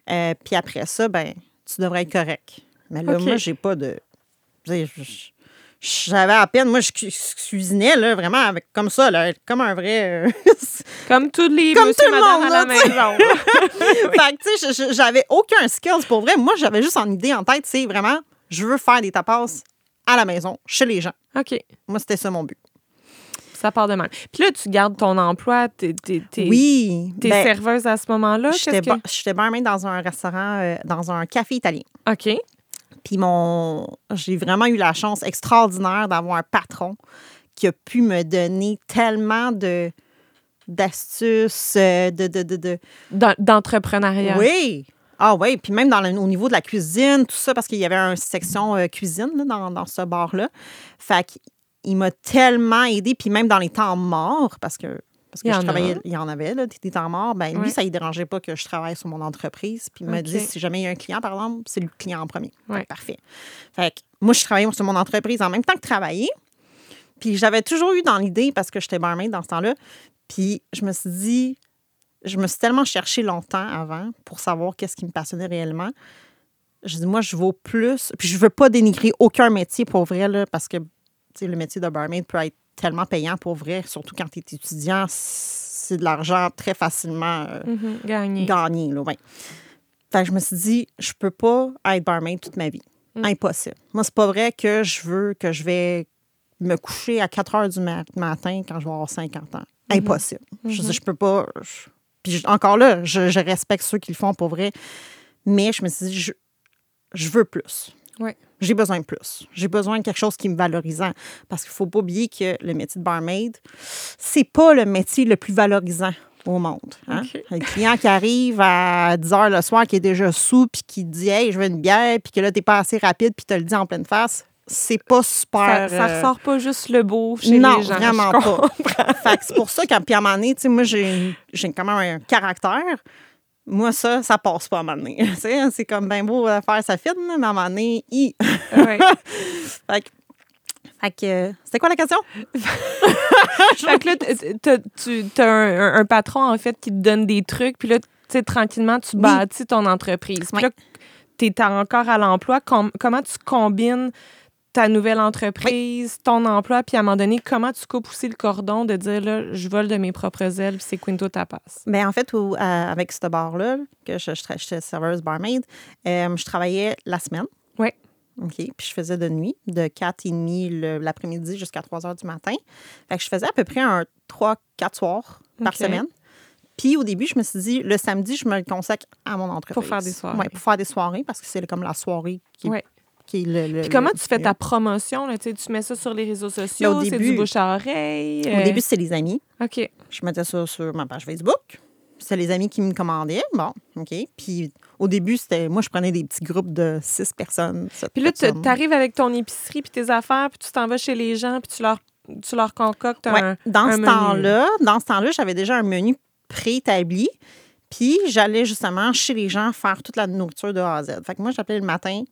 Speaker 2: Euh, puis après ça, ben, tu devrais être correct. Mais là,
Speaker 1: OK.
Speaker 2: moi, j'ai pas de. je- J'avais à peine, moi, je cu- cuisinais, là, vraiment, avec, comme ça, là, comme un vrai. euh,
Speaker 1: Comme tous les
Speaker 2: Comme
Speaker 1: monsieur
Speaker 2: tout le
Speaker 1: madame
Speaker 2: monde,
Speaker 1: à la
Speaker 2: là, tu sais.
Speaker 1: maison.
Speaker 2: fait que, tu sais, j'avais aucun skills pour vrai. Moi, j'avais juste en idée en tête, c'est vraiment, je veux faire des tapas à la maison, chez les gens.
Speaker 1: OK.
Speaker 2: Moi, c'était ça mon but.
Speaker 1: Ça part de mal. Puis là, tu gardes ton emploi, t'es
Speaker 2: Oui.
Speaker 1: t'es
Speaker 2: ben,
Speaker 1: serveuse à ce moment-là.
Speaker 2: J'étais
Speaker 1: que-
Speaker 2: barmaid dans un restaurant, euh, dans un café italien.
Speaker 1: OK.
Speaker 2: Puis mon, j'ai vraiment eu la chance extraordinaire d'avoir un patron qui a pu me donner tellement de d'astuces, euh, de, de, de, de-
Speaker 1: D'entrepreneuriat.
Speaker 2: Oui. Ah oui, puis même dans le- au niveau de la cuisine, tout ça, parce qu'il y avait une section euh, cuisine là, dans, dans ce bar-là. Fait qu'il m'a tellement aidé, puis même dans les temps morts, parce que, parce que
Speaker 1: Il y
Speaker 2: je
Speaker 1: en a.
Speaker 2: travaillais, il y en avait, là, des, temps morts, ben lui, ça ne dérangeait pas que je travaille sur mon entreprise. Puis il me dit, si jamais il y a un client, par exemple, c'est le client en premier. Fait. Parfait. Fait que moi, je travaillais sur mon entreprise en même temps que travailler. Puis j'avais toujours eu dans l'idée, parce que j'étais barmaid dans ce temps-là, puis je me suis dit, je me suis tellement cherché longtemps avant pour savoir qu'est-ce qui me passionnait réellement. Je dis, moi, je vaux plus. Puis je veux pas dénigrer aucun métier pour vrai, là, parce que le métier de barmaid peut être tellement payant pour vrai, surtout quand tu es étudiant. C'est de l'argent très facilement euh,
Speaker 1: Mhm, Gagné.
Speaker 2: gagné. Là, ouais. Fait que je me suis dit, je peux pas être barmaid toute ma vie.
Speaker 1: Mm.
Speaker 2: Impossible. Moi, c'est pas vrai que je veux que je vais me coucher à 4 heures du mat- matin quand je vais avoir 50 ans.
Speaker 1: Mm-hmm.
Speaker 2: Impossible. Je dis, je peux pas. je- Puis encore là, je, je respecte ceux qui le font pour vrai. Mais je me suis dit, je, je veux plus. J'ai besoin de plus. J'ai besoin de quelque chose qui me valorisant. Parce qu'il faut pas oublier que le métier de barmaid, c'est pas le métier le plus valorisant au monde. hein? Le client qui arrive à 10 heures le soir, qui est déjà sous, puis qui dit Hey, je veux une bière, puis que là, t'es pas assez rapide, puis te le dit en pleine face, c'est pas
Speaker 1: Ça,
Speaker 2: super.
Speaker 1: ça
Speaker 2: euh,
Speaker 1: ressort pas juste le beau chez
Speaker 2: non,
Speaker 1: les gens.
Speaker 2: vraiment
Speaker 1: je comprends.
Speaker 2: pas. c'est pour ça qu'à un moment donné, moi, j'ai quand même un caractère. Moi, ça, ça passe pas à un moment donné. C'est comme bien beau de faire sa fine, mais à un moment donné.
Speaker 1: Ouais.
Speaker 2: Fait que, fait que, euh, c'était quoi la question?
Speaker 1: Fait que là, tu as un, un patron, en fait, qui te donne des trucs, puis là, tu sais, tranquillement, tu
Speaker 2: Oui.
Speaker 1: bâtis ton entreprise. Puis là, tu es encore à l'emploi. Com- comment tu combines ta nouvelle entreprise, ton emploi, puis à un moment donné, comment tu coupes aussi le cordon de dire, là, je vole de mes propres ailes, puis c'est Quinto Tapas?
Speaker 2: Ben, en fait, avec ce bar-là, que je, j'étais serveuse barmaid, euh, je travaillais la semaine.
Speaker 1: Oui.
Speaker 2: OK. Puis je faisais de nuit, de 4h30 le- l'après-midi jusqu'à 3 h du matin. Fait que je faisais à peu près un 3-4 soirs par semaine. Puis au début, je me suis dit, le samedi, je me le consacre à mon entreprise.
Speaker 1: Pour faire des soirées.
Speaker 2: Oui, pour faire des soirées, parce que c'est comme la soirée qui,
Speaker 1: Ouais.
Speaker 2: Qui est le. le-
Speaker 1: Puis comment
Speaker 2: le-
Speaker 1: tu fais ta promotion? Là, Tu mets ça sur les réseaux sociaux,
Speaker 2: au
Speaker 1: c'est du bouche à oreille.
Speaker 2: Au
Speaker 1: euh,
Speaker 2: début, c'est les amis.
Speaker 1: OK.
Speaker 2: Je mettais ça sur ma page Facebook. C'était les amis qui me commandaient. Bon, OK. Puis au début, c'était moi, je prenais des petits groupes de six personnes.
Speaker 1: Puis là, tu arrives avec ton épicerie puis tes affaires, puis tu t'en vas chez les gens, puis tu leur tu leur concoctes
Speaker 2: Ouais.
Speaker 1: un.
Speaker 2: Dans
Speaker 1: un
Speaker 2: ce temps-là, dans ce temps-là, j'avais déjà un menu préétabli. Puis j'allais justement chez les gens faire toute la nourriture de A à Z. Fait que moi, j'appelais le matin,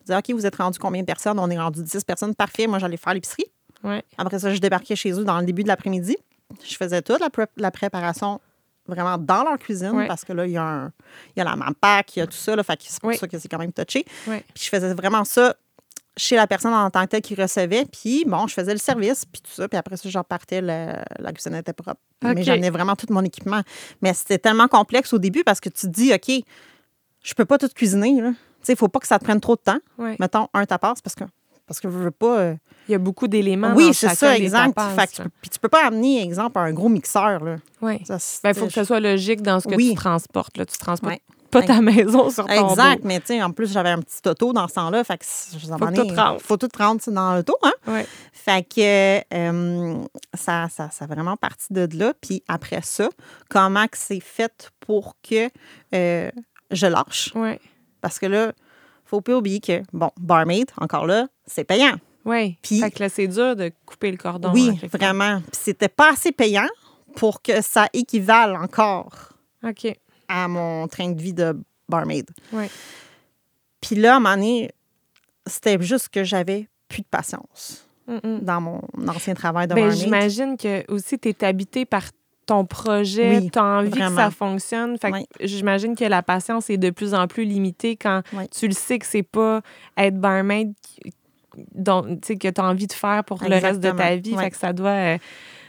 Speaker 2: je disais OK, vous êtes rendu combien de personnes? On est rendu 10 personnes. Parfait. Moi, j'allais faire l'épicerie.
Speaker 1: Ouais.
Speaker 2: Après ça, je débarquais chez eux dans le début de l'après-midi. Je faisais toute la, pré- la préparation vraiment dans leur cuisine
Speaker 1: Ouais.
Speaker 2: parce que là, il y a, un- il y a la mampac, il y a tout ça. Là, fait que c'est pour ça que c'est quand même touché. Puis je faisais vraiment ça chez la personne en tant que telle qui recevait. Puis bon, je faisais le service, puis tout ça. Puis après ça, je repartais, la, la cuisine était propre. Mais j'amenais vraiment tout mon équipement. Mais c'était tellement complexe au début parce que tu te dis, OK, je peux pas tout cuisiner. là. Sais, il faut pas que ça te prenne trop de temps.
Speaker 1: Ouais.
Speaker 2: Mettons, un tapas parce que parce que je veux pas. euh,
Speaker 1: Il y a beaucoup d'éléments.
Speaker 2: oui, c'est ça, exact.
Speaker 1: tapas,
Speaker 2: tu, puis tu peux pas amener, exemple, un gros mixeur. Là.
Speaker 1: Ouais.
Speaker 2: Ça, c'est-
Speaker 1: Ben, il faut que ça soit logique dans ce que
Speaker 2: Oui.
Speaker 1: tu transportes. Là. Tu transportes pas ta maison sur ton
Speaker 2: Exact,
Speaker 1: dos.
Speaker 2: mais tu sais, en plus, j'avais un petit auto dans ce temps-là. Fait que donné,
Speaker 1: tout rentre.
Speaker 2: faut tout sais, dans l'auto. Hein? Fait que euh, ça, ça, ça a vraiment parti de là. Puis après ça, comment que c'est fait pour que euh, je lâche?
Speaker 1: Ouais.
Speaker 2: Parce que là, faut pas oublier que, bon, barmaid, encore là, c'est payant.
Speaker 1: Ouais.
Speaker 2: Puis-
Speaker 1: Fait que là, c'est dur de couper le cordon.
Speaker 2: oui,
Speaker 1: hein,
Speaker 2: vraiment. Puis c'était pas assez payant pour que ça équivale encore
Speaker 1: OK.
Speaker 2: à mon train de vie de barmaid.
Speaker 1: Ouais.
Speaker 2: Puis là, à un moment donné, c'était juste que j'avais plus de patience
Speaker 1: Mm, mm.
Speaker 2: dans mon ancien travail de
Speaker 1: Ben, j'imagine que aussi tu es habité par ton projet,
Speaker 2: Oui,
Speaker 1: tu as envie
Speaker 2: vraiment.
Speaker 1: que ça fonctionne. Fait
Speaker 2: Oui.
Speaker 1: j'imagine que la patience est de plus en plus limitée quand
Speaker 2: Oui.
Speaker 1: tu le sais que c'est pas être barmaid dont, que tu as envie de faire pour le reste de ta vie. Fait que ça doit. euh,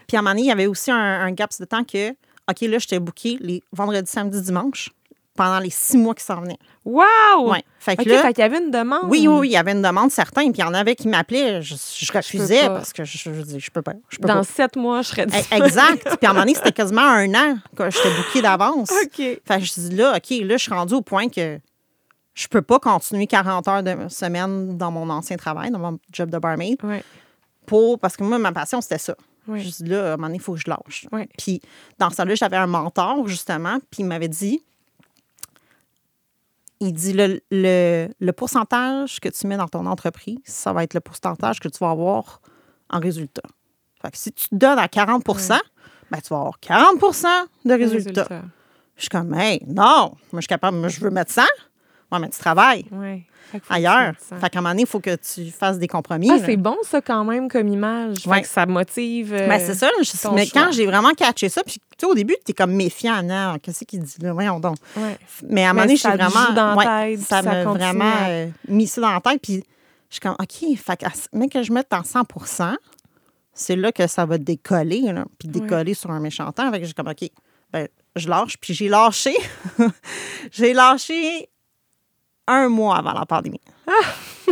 Speaker 2: Puis à un moment donné, il y avait aussi un, un gap de temps que, OK, là, j'étais booké les vendredis, samedis, dimanches pendant les six mois qui s'en venaient.
Speaker 1: Wow!
Speaker 2: Ouais. Fait que là,
Speaker 1: fait qu'il y avait une demande.
Speaker 2: oui, oui, oui, il y avait une demande certaine, puis il y en avait qui m'appelaient. Je, je refusais parce que je, je, dis, je peux pas. Je peux
Speaker 1: Dans
Speaker 2: pas.
Speaker 1: sept mois, je serais
Speaker 2: Eh. Exact. Puis à un moment donné, c'était quasiment un an que j'étais booké d'avance.
Speaker 1: OK.
Speaker 2: Fait que je dis là, OK, là, je suis rendue au point que je peux pas continuer 40 heures de semaine dans mon ancien travail, dans mon job de barmaid,
Speaker 1: Ouais.
Speaker 2: pour, parce que moi, ma passion, c'était ça.
Speaker 1: Ouais.
Speaker 2: Je dis là, à un moment donné, il faut que je lâche.
Speaker 1: Ouais.
Speaker 2: Puis dans ce là j'avais un mentor, justement, puis il m'avait dit, il dit le, le, le pourcentage que tu mets dans ton entreprise, ça va être le pourcentage que tu vas avoir en résultat. Fait que si tu te donnes à 40% ben, tu vas avoir 40% de résultats.
Speaker 1: Résultat.
Speaker 2: Je suis comme, hey, non, moi, je suis capable, moi, je veux mettre 100. Moi, mais tu travailles
Speaker 1: Ouais. Fait que faut que tu
Speaker 2: ailleurs. Fait qu'à un moment donné, il faut que tu fasses des compromis.
Speaker 1: Ah, c'est bon, ça, quand même, comme image. Fait
Speaker 2: Ouais.
Speaker 1: que ça motive. euh,
Speaker 2: Ben, c'est ça. je- mais
Speaker 1: choix.
Speaker 2: quand j'ai vraiment catché ça, puis tu sais, au début, tu es comme méfiant. Non, qu'est-ce qu'il dit là? Voyons donc.
Speaker 1: ouais.
Speaker 2: Mais à un moment donné, j'ai vraiment.
Speaker 1: dans
Speaker 2: ouais,
Speaker 1: tête,
Speaker 2: ça m'a vraiment euh, mis ça dans la tête. Puis je suis comme, OK, fait que, mais que je mette en 100% c'est là que ça va décoller, là, puis décoller sur un méchant temps. Fait que j'ai comme, OK, ben, je lâche. Puis j'ai lâché. j'ai lâché un mois avant la pandémie.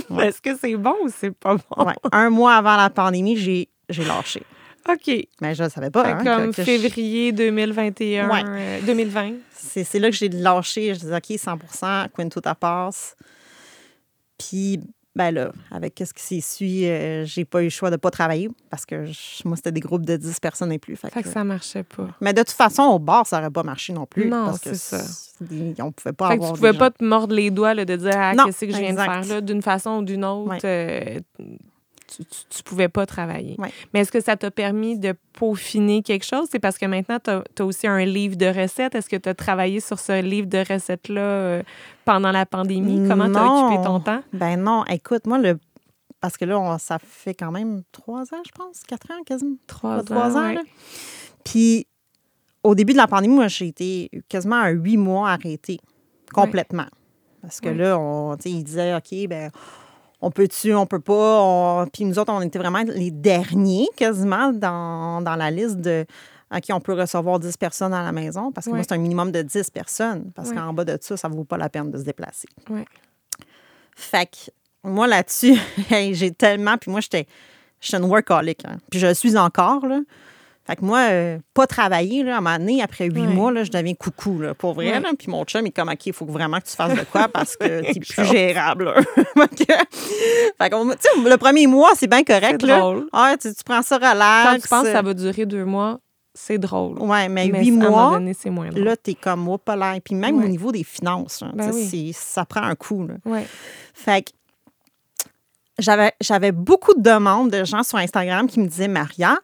Speaker 2: Ouais.
Speaker 1: Est-ce que c'est bon ou c'est pas bon?
Speaker 2: Ouais, un mois avant la pandémie, j'ai j'ai lâché.
Speaker 1: OK.
Speaker 2: Mais je ne savais pas. Hein,
Speaker 1: comme
Speaker 2: que- que je-
Speaker 1: février 2021,
Speaker 2: Ouais.
Speaker 1: euh, 2020.
Speaker 2: C'est c'est là que j'ai lâché. Je disais, OK, 100% Quinto tapas. Puis, ben là, avec ce qui s'est suivi, euh, j'ai pas eu le choix de pas travailler parce que je- moi, c'était des groupes de 10 personnes et plus. Fait
Speaker 1: Fait que
Speaker 2: que-
Speaker 1: ça marchait pas.
Speaker 2: Mais de toute façon, au bar, ça n'aurait pas marché non plus.
Speaker 1: Non,
Speaker 2: parce que
Speaker 1: c'est ça.
Speaker 2: On pouvait pas
Speaker 1: Fait que
Speaker 2: avoir
Speaker 1: tu pouvais pas te mordre les doigts là, de dire ah, qu'est-ce que je viens
Speaker 2: exact.
Speaker 1: de faire là, d'une façon ou d'une autre.
Speaker 2: Ouais.
Speaker 1: euh, tu, tu, tu pouvais pas travailler.
Speaker 2: Ouais.
Speaker 1: Mais est-ce que ça t'a permis de peaufiner quelque chose? C'est parce que maintenant, tu as, aussi un livre de recettes. Est-ce que tu as travaillé sur ce livre de recettes-là euh, pendant la pandémie? Comment tu as occupé ton temps?
Speaker 2: Ben non, écoute, moi, le. Parce que là, on- ça fait quand même trois ans, je pense, quatre ans quasiment.
Speaker 1: Trois,
Speaker 2: trois ans.
Speaker 1: ouais.
Speaker 2: Puis, au début de la pandémie, moi, j'ai été quasiment à huit mois arrêtée complètement. Parce que là, on, ils disaient, OK, ben on peut-tu, on peut pas. on- Puis nous autres, on était vraiment les derniers quasiment dans, dans la liste de OK, on peut recevoir 10 personnes à la maison. Parce que moi, c'est un minimum de 10 personnes. Parce
Speaker 1: Ouais.
Speaker 2: qu'en bas de ça, ça ne vaut pas la peine de se déplacer.
Speaker 1: Ouais.
Speaker 2: Fait que moi, là-dessus, j'ai tellement. Puis moi, j'étais j'étais une workaholic. hein. Puis je le suis encore, là. Fait que moi, euh, pas travailler, là, à un moment donné, après huit mois, là, je deviens coucou, là, pour vrai. Là. Puis mon chum, il est comme, OK, il faut vraiment que tu fasses de quoi parce que t'es plus gérable. là. fait que, le premier mois, c'est bien correct.
Speaker 1: C'est
Speaker 2: là.
Speaker 1: drôle.
Speaker 2: Ah, tu, tu prends ça
Speaker 1: Quand
Speaker 2: relax.
Speaker 1: tu penses que ça va durer deux mois, c'est drôle.
Speaker 2: Ouais, mais huit mois,
Speaker 1: donné, c'est moins
Speaker 2: là, t'es comme, oh, pas l'air. Puis même au niveau des finances, là,
Speaker 1: Ben oui.
Speaker 2: ça prend un coup. Là.
Speaker 1: Ouais.
Speaker 2: Fait que j'avais, j'avais beaucoup de demandes de gens sur Instagram qui me disaient Maria,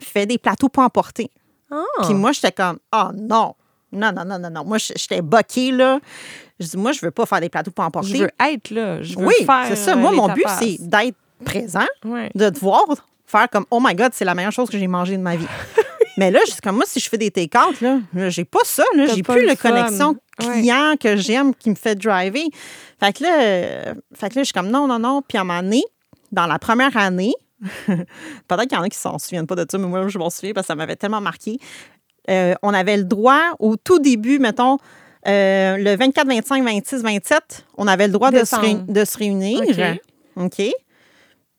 Speaker 2: f- fais des plateaux pour emporter.
Speaker 1: Ah.
Speaker 2: Puis moi, j'étais comme Oh non, non, non, non, non, non. Moi, j'étais boquée, là. Je dis, moi, je veux pas faire des plateaux pour emporter.
Speaker 1: Je veux être là. Je veux
Speaker 2: oui, c'est ça.
Speaker 1: euh,
Speaker 2: Moi, mon but, c'est d'être présent, de te voir faire comme Oh my God, c'est la meilleure chose que j'ai mangée de ma vie. Mais là, comme moi, si je fais des take-out, là, j'ai pas ça. Là, j'ai
Speaker 1: pas
Speaker 2: plus la connexion
Speaker 1: Ouais.
Speaker 2: client que j'aime qui me fait driver. Fait que là, euh, fait que là je suis comme non, non, non. Puis à un moment donné, dans la première année, peut-être qu'il y en a qui s'en souviennent pas de ça, mais moi, je m'en souviens parce que ça m'avait tellement marqué. Euh, on avait le droit, au tout début, mettons, euh, le 24, 25, 26, 27, on avait le droit de se, de se réunir.
Speaker 1: OK.
Speaker 2: OK.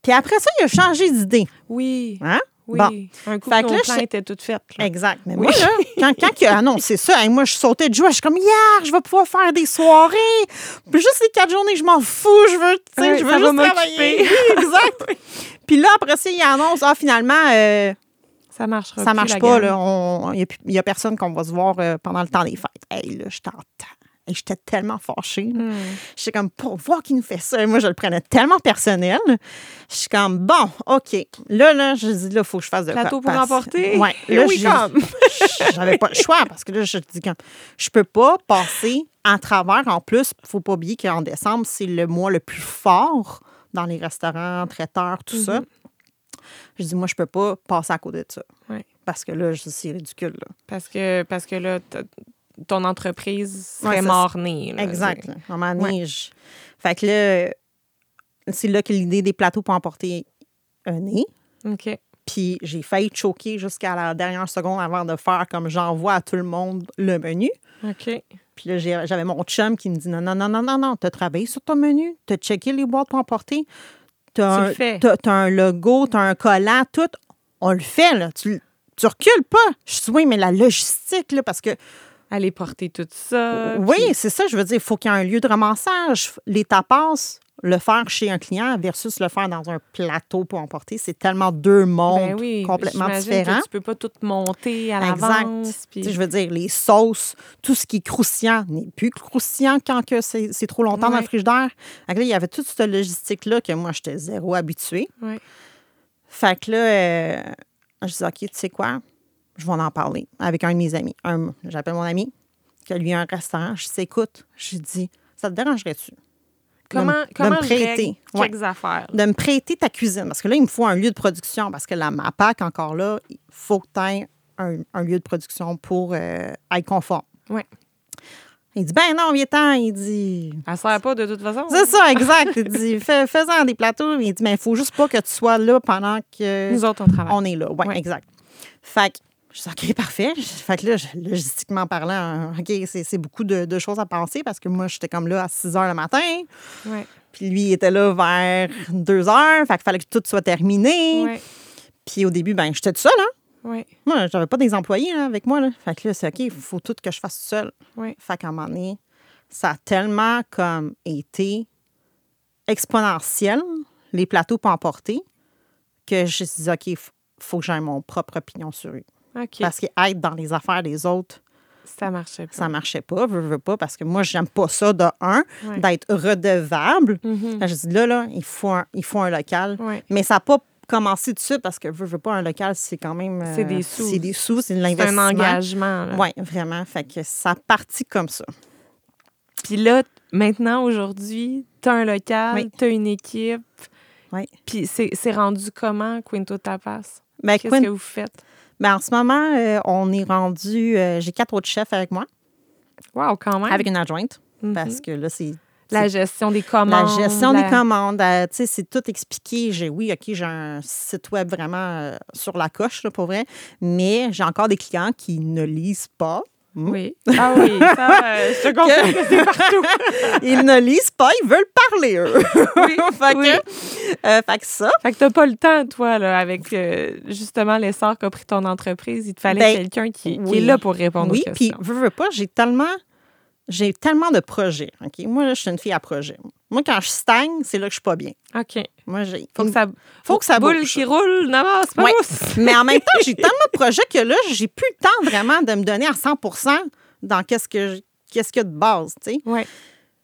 Speaker 2: Puis après ça, il a changé d'idée.
Speaker 1: Oui.
Speaker 2: Hein?
Speaker 1: Oui.
Speaker 2: Bon.
Speaker 1: Un coup,
Speaker 2: Fait que là, je-
Speaker 1: toutes faites. là.
Speaker 2: Exact. Mais
Speaker 1: Oui.
Speaker 2: moi, là, quand, quand il a annoncé ça, hey, moi, je sautais de joie. Je suis comme, hier, je vais pouvoir faire des soirées. Puis juste les quatre journées, je m'en fous. Je veux, tu sais,
Speaker 1: Ouais,
Speaker 2: je veux juste travailler. Oui, exact. Puis là, après ça, il annonce, ah, finalement, euh,
Speaker 1: Ça marchera
Speaker 2: ça marche pas. Il n'y a, a personne qu'on va se voir euh, pendant le temps des fêtes. Hey, là, j'étais en temps. Et j'étais tellement fâchée.
Speaker 1: Hmm.
Speaker 2: J'étais comme, pour voir qu'il nous fait ça. Moi, je le prenais tellement personnel. Je suis comme, bon, OK. Là, là, je dis, là, il faut que je fasse de quoi.
Speaker 1: Plateau pour emporter?
Speaker 2: Ouais.
Speaker 1: Here
Speaker 2: Là, j'ai-
Speaker 1: come.
Speaker 2: j'avais pas le choix parce que là, je dis comme, je peux pas passer à travers. En plus, faut pas oublier qu'en décembre, c'est le mois le plus fort dans les restaurants, traiteurs, tout ça. Je dis, moi, je peux pas passer à côté de ça.
Speaker 1: Ouais.
Speaker 2: Parce que là, c'est ridicule. Là.
Speaker 1: Parce que, parce que là, ton entreprise serait
Speaker 2: Ouais,
Speaker 1: mort-née.
Speaker 2: Exact. là. À un moment donné, je- Fait que là, c'est là que l'idée des plateaux pour emporter un nez.
Speaker 1: OK.
Speaker 2: Puis j'ai failli choquer jusqu'à la dernière seconde avant de faire comme j'envoie à tout le monde le menu.
Speaker 1: OK.
Speaker 2: Puis là, j'avais mon chum qui me dit non, non, non, non, non, non, t'as travaillé sur ton menu, t'as checké les boîtes pour emporter, t'as
Speaker 1: Tu
Speaker 2: un, un logo, t'as un collant, tout. On le fait, là. Tu, tu recules pas. Je dis oui, mais la logistique, là, parce que
Speaker 1: Aller porter tout ça.
Speaker 2: oui,
Speaker 1: puis-
Speaker 2: c'est ça, je veux dire, il faut qu'il y ait un lieu de ramassage. Les tapas, le faire chez un client versus le faire dans un plateau pour emporter, c'est tellement deux mondes
Speaker 1: Ben oui,
Speaker 2: complètement différents.
Speaker 1: Que tu peux pas tout monter à
Speaker 2: Exact.
Speaker 1: l'avance.
Speaker 2: Tu
Speaker 1: puis-
Speaker 2: sais, Je veux dire, les sauces, tout ce qui est croustillant n'est plus croustillant quand que c'est c'est trop longtemps dans le frigidaire. Là, il y avait toute cette logistique-là que moi, j'étais zéro habituée. Fait que là, euh, je dis, OK, tu sais quoi? Je vais en parler avec un de mes amis. Un- J'appelle mon ami, qui a lui un restaurant. Je dis, écoute, j'ai dit, ça te dérangerait-tu?
Speaker 1: Comment,
Speaker 2: de me
Speaker 1: je
Speaker 2: prêter?
Speaker 1: règle
Speaker 2: Ouais.
Speaker 1: quelques affaires?
Speaker 2: de me prêter ta cuisine. Parce que là, il me faut un lieu de production. Parce que la MAPAC, encore là, il faut que tu aies un, un lieu de production pour euh, être conforme.
Speaker 1: Ouais.
Speaker 2: Il dit, ben non, viens Il dit,
Speaker 1: Elle sert pas de toute façon.
Speaker 2: c'est ça, exact. Il dit, Fais- fais-en des plateaux. Il dit, mais il faut juste pas que tu sois là pendant que
Speaker 1: Nous autres, on travaille.
Speaker 2: on est là. Oui,
Speaker 1: Ouais.
Speaker 2: exact. Fait que, je dis, OK, parfait. Fait que là, logistiquement parlant, hein, OK, c'est beaucoup de, de choses à penser parce que moi, j'étais comme là à 6 heures le matin.
Speaker 1: Ouais.
Speaker 2: Puis lui, il était là vers 2 heures. Fait qu'il fallait que tout soit terminé.
Speaker 1: Ouais.
Speaker 2: Puis au début, ben j'étais toute seule. Hein?
Speaker 1: Ouais.
Speaker 2: Moi, j'avais pas des employés là, avec moi. Là. Fait que là, c'est OK, il faut tout que je fasse seule.
Speaker 1: Ouais.
Speaker 2: Fait qu'à un moment donné, ça a tellement comme été exponentiel, les plateaux pour emporter, que je me suis dit, OK, il faut que j'aie mon propre opinion sur eux. Parce qu'être dans les affaires des autres,
Speaker 1: Ça marchait pas.
Speaker 2: ça marchait pas, veux, veux pas, parce que moi, j'aime pas ça de un,
Speaker 1: Ouais.
Speaker 2: d'être redevable.
Speaker 1: Mhm.
Speaker 2: Je dis là, là, il faut un, il faut un local.
Speaker 1: Ouais.
Speaker 2: Mais ça n'a pas commencé tout de suite parce que veux, veux pas un local, c'est quand même. euh,
Speaker 1: C'est des sous.
Speaker 2: C'est des sous, c'est de
Speaker 1: C'est
Speaker 2: l'investissement.
Speaker 1: un engagement.
Speaker 2: Oui, vraiment. Fait que ça partit comme ça.
Speaker 1: Puis là, maintenant, aujourd'hui, tu as un local,
Speaker 2: Oui.
Speaker 1: tu as une équipe.
Speaker 2: Oui.
Speaker 1: Puis c'est rendu comment, Quinto Tapas?
Speaker 2: Ben,
Speaker 1: Qu'est-ce que vous faites?
Speaker 2: Ben, en ce moment, euh, on est rendu. euh, J'ai quatre autres chefs avec moi,
Speaker 1: Wow, quand même.
Speaker 2: avec une adjointe,
Speaker 1: Mhm.
Speaker 2: parce que là, c'est.
Speaker 1: La gestion des
Speaker 2: La
Speaker 1: commandes.
Speaker 2: gestion
Speaker 1: la-
Speaker 2: des commandes, euh, tu sais, c'est tout expliqué. J'ai, oui, OK, j'ai un site web vraiment sur la coche, là, pour vrai, mais j'ai encore des clients qui ne lisent pas. Hmm?
Speaker 1: Oui. Ah oui, ça, euh, je te confirme que c'est partout.
Speaker 2: Ils ne lisent pas, ils veulent parler, eux.
Speaker 1: Oui,
Speaker 2: fait,
Speaker 1: oui.
Speaker 2: que, euh, fait que ça,
Speaker 1: Fait que t'as pas le temps, toi, là, avec euh, justement l'essor qu'a pris ton entreprise. Il te fallait
Speaker 2: Ben,
Speaker 1: quelqu'un qui, qui
Speaker 2: oui.
Speaker 1: est là pour répondre
Speaker 2: oui,
Speaker 1: aux
Speaker 2: puis
Speaker 1: questions.
Speaker 2: veux, veux pas, j'ai tellement, j'ai tellement de projets. OK? Moi, là, je suis une fille à projet. Moi, quand je stagne, c'est là que je suis pas bien.
Speaker 1: OK.
Speaker 2: Moi, j'ai.
Speaker 1: Faut que ça,
Speaker 2: Faut que ça
Speaker 1: boule
Speaker 2: bouge.
Speaker 1: qui roule, c'est pas
Speaker 2: Ouais. Mais en même temps, j'ai tellement de projets que là, j'ai plus le temps vraiment de me donner à 100% dans qu'est-ce que je- qu'est-ce qu'il y a de base, tu sais.
Speaker 1: Ouais.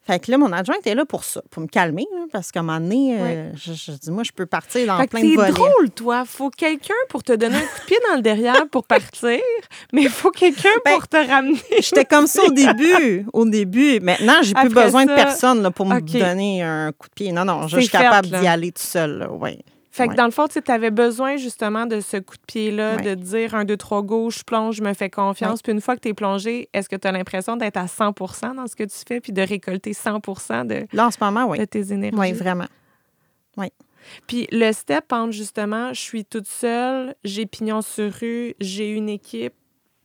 Speaker 2: Fait que là, mon adjoint était là pour ça, pour me calmer, là, parce qu'à un moment donné, euh, je, je dis, moi, je peux partir dans
Speaker 1: Fait que
Speaker 2: plein de volets.
Speaker 1: drôle, toi. Faut quelqu'un pour te donner un coup de pied dans le derrière pour partir, mais faut quelqu'un
Speaker 2: Ben,
Speaker 1: pour te ramener.
Speaker 2: J'étais comme ça au début. Au début. Maintenant, j'ai plus besoin de personne là, pour me donner un coup de pied. Non, non, je
Speaker 1: C'est
Speaker 2: suis capable d'y aller tout seul. ouais.
Speaker 1: Fait que
Speaker 2: Ouais.
Speaker 1: dans le fond, tu avais besoin justement de ce coup de pied-là,
Speaker 2: Ouais.
Speaker 1: de dire un, deux, trois go, je plonge, je me fais confiance. Puis une fois que tu es plongé, est-ce que tu as l'impression d'être à 100 dans ce que tu fais puis de récolter 100 de,
Speaker 2: Là, en ce moment, oui.
Speaker 1: de tes énergies?
Speaker 2: Oui, vraiment.
Speaker 1: Puis le step entre justement, je suis toute seule, j'ai pignon sur rue, j'ai une équipe.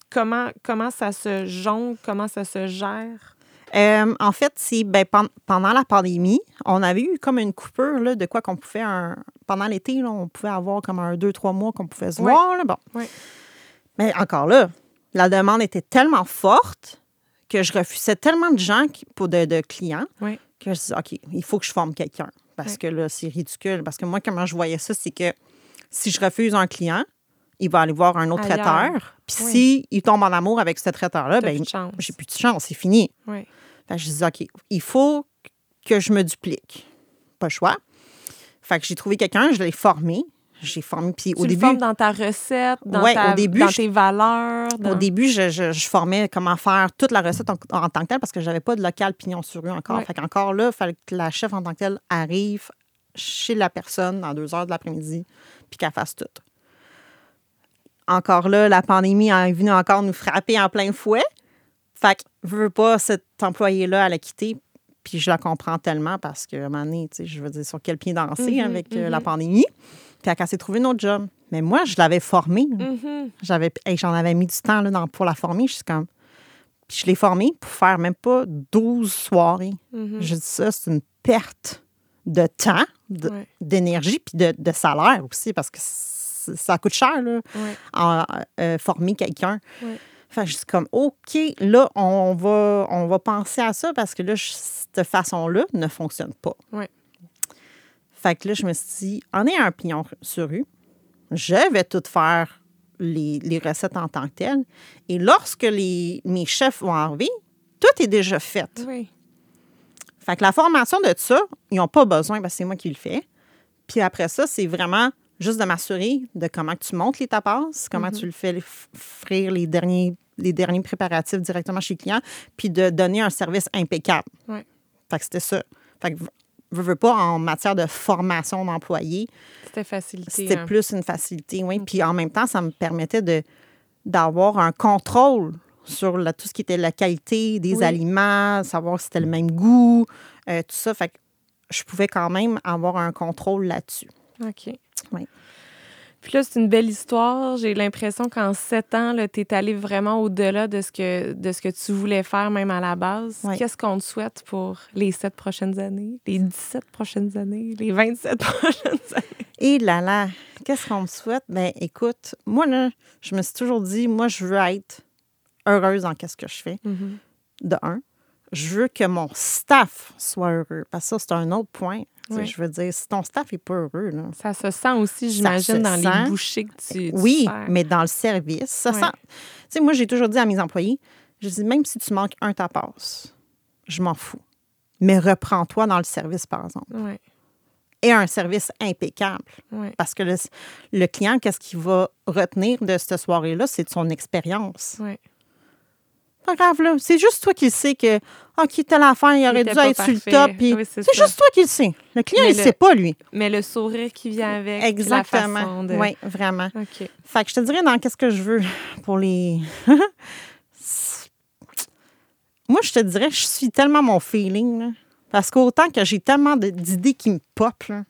Speaker 1: Comment, comment ça se jongle, comment ça se gère?
Speaker 2: Euh, en fait, c'est ben, pen- pendant la pandémie, on avait eu comme une coupure là, de quoi qu'on pouvait. Un, pendant l'été, on pouvait avoir comme un deux, trois mois qu'on pouvait se
Speaker 1: Ouais.
Speaker 2: voir. là, bon.
Speaker 1: Ouais.
Speaker 2: Mais encore là, la demande était tellement forte que je refusais tellement de gens qui- pour de, de clients
Speaker 1: Ouais.
Speaker 2: que je disais, OK, il faut que je forme quelqu'un. Parce que là, c'est ridicule. Parce que moi, comment je voyais ça, c'est que si je refuse un client, il va aller voir un autre
Speaker 1: Ailleurs.
Speaker 2: traiteur. Puis
Speaker 1: Oui.
Speaker 2: s'il il tombe en amour avec ce traiteur-là, ben, j'ai plus de chance, c'est fini.
Speaker 1: Ouais.
Speaker 2: Fait que je disais, OK, il faut que je me duplique. Pas le choix. Fait que j'ai trouvé quelqu'un, je l'ai formé. J'ai formé, puis
Speaker 1: Tu
Speaker 2: au
Speaker 1: le
Speaker 2: début,
Speaker 1: formes dans ta recette, dans,
Speaker 2: Ouais,
Speaker 1: ta-
Speaker 2: au début,
Speaker 1: dans
Speaker 2: je-
Speaker 1: tes valeurs. dans-
Speaker 2: au début, je, je- je formais comment faire toute la recette en, en tant que telle parce que j'avais pas de local pignon sur rue encore.
Speaker 1: Ouais.
Speaker 2: Fait qu'encore là, il fallait que la chef en tant que telle arrive chez la personne dans deux heures de l'après-midi puis qu'elle fasse tout. Encore là, la pandémie est venue encore nous frapper en plein fouet. Fait que, veux, veux pas, cet employé-là, elle a quitté. Puis je la comprends tellement parce qu'à un moment donné, je veux dire, sur quel pied danser
Speaker 1: Mhm,
Speaker 2: avec euh,
Speaker 1: mhm.
Speaker 2: la pandémie. Puis elle s'est trouvé un autre job. Mais moi, je l'avais formée.
Speaker 1: Mhm.
Speaker 2: J'avais, hey, j'en avais mis du temps là, dans- pour la former. Je suis comme. Puis je l'ai formée pour faire même pas 12 soirées.
Speaker 1: Mhm.
Speaker 2: Je dis ça, c'est une perte de temps,
Speaker 1: Ouais,
Speaker 2: d'énergie, puis de, de salaire aussi, parce que ça coûte cher, là,
Speaker 1: ouais.
Speaker 2: en, euh, former quelqu'un.
Speaker 1: Ouais.
Speaker 2: Fait que je suis comme, OK, là, on va, on va penser à ça parce que là, je- cette façon-là ne fonctionne pas.
Speaker 1: Ouais.
Speaker 2: Fait que là, je me suis dit, en ayant un pignon sur rue, je vais tout faire les, les recettes en tant que telles. Et lorsque les, mes chefs vont arriver, tout est déjà fait.
Speaker 1: Oui.
Speaker 2: Fait que la formation de ça, ils n'ont pas besoin parce que c'est moi qui le fais. Puis après ça, c'est vraiment juste de m'assurer de comment tu montes les tapas, comment
Speaker 1: Mm-hmm.
Speaker 2: tu le fais frire les derniers, les derniers préparatifs directement chez le client, puis de donner un service impeccable.
Speaker 1: Ouais.
Speaker 2: Fait que c'était ça. Fait que, veux, veux pas, en matière de formation d'employés,
Speaker 1: C'était facilité.
Speaker 2: c'était
Speaker 1: hein.
Speaker 2: plus une facilité, oui. Puis en même temps, ça me permettait de, d'avoir un contrôle sur la- tout ce qui était la qualité des
Speaker 1: Oui.
Speaker 2: aliments, savoir si c'était le même goût, euh, tout ça. Fait que je pouvais quand même avoir un contrôle là-dessus.
Speaker 1: OK.
Speaker 2: Oui.
Speaker 1: Puis là, c'est une belle histoire. J'ai l'impression qu'en sept ans, tu es allé vraiment au-delà de ce, que, de ce que tu voulais faire, même à la base.
Speaker 2: Oui.
Speaker 1: Qu'est-ce qu'on te souhaite pour les sept prochaines années, les 17 prochaines années, les 27 prochaines années?
Speaker 2: Et là là, qu'est-ce qu'on me souhaite? Ben écoute, moi là, je me suis toujours dit, moi je veux être heureuse dans qu'est-ce que je fais. De un, je veux que mon staff soit heureux. Parce que ça, c'est un autre point. Je veux dire, si ton staff n'est pas heureux, là,
Speaker 1: Ça se sent aussi, j'imagine, dans
Speaker 2: sent.
Speaker 1: les bouchées que tu,
Speaker 2: Oui, mais dans le service, ça
Speaker 1: Ouais.
Speaker 2: sent. Tu sais, moi, j'ai toujours dit à mes employés, je dis, même si tu manques un tapas, je m'en fous. Mais reprends-toi dans le service, par exemple.
Speaker 1: Ouais,
Speaker 2: Et un service impeccable. Parce que le, le client, qu'est-ce qu'il va retenir de cette soirée-là? C'est de son expérience. Pas grave, là. C'est juste toi qui le sais que, OK, telle affaire, il aurait dû être sur le top.
Speaker 1: Oui, c'est
Speaker 2: juste toi qui le sais. Le client,
Speaker 1: Mais
Speaker 2: il ne
Speaker 1: le-
Speaker 2: sait pas, lui.
Speaker 1: Mais le sourire qui vient avec, puis la
Speaker 2: Exactement.
Speaker 1: façon de...
Speaker 2: Oui, vraiment.
Speaker 1: OK.
Speaker 2: Fait que je te dirais dans qu'est-ce que je veux pour les. Moi, je te dirais, je suis tellement mon feeling. là. Parce qu'autant que j'ai tellement d'idées qui me popent, là,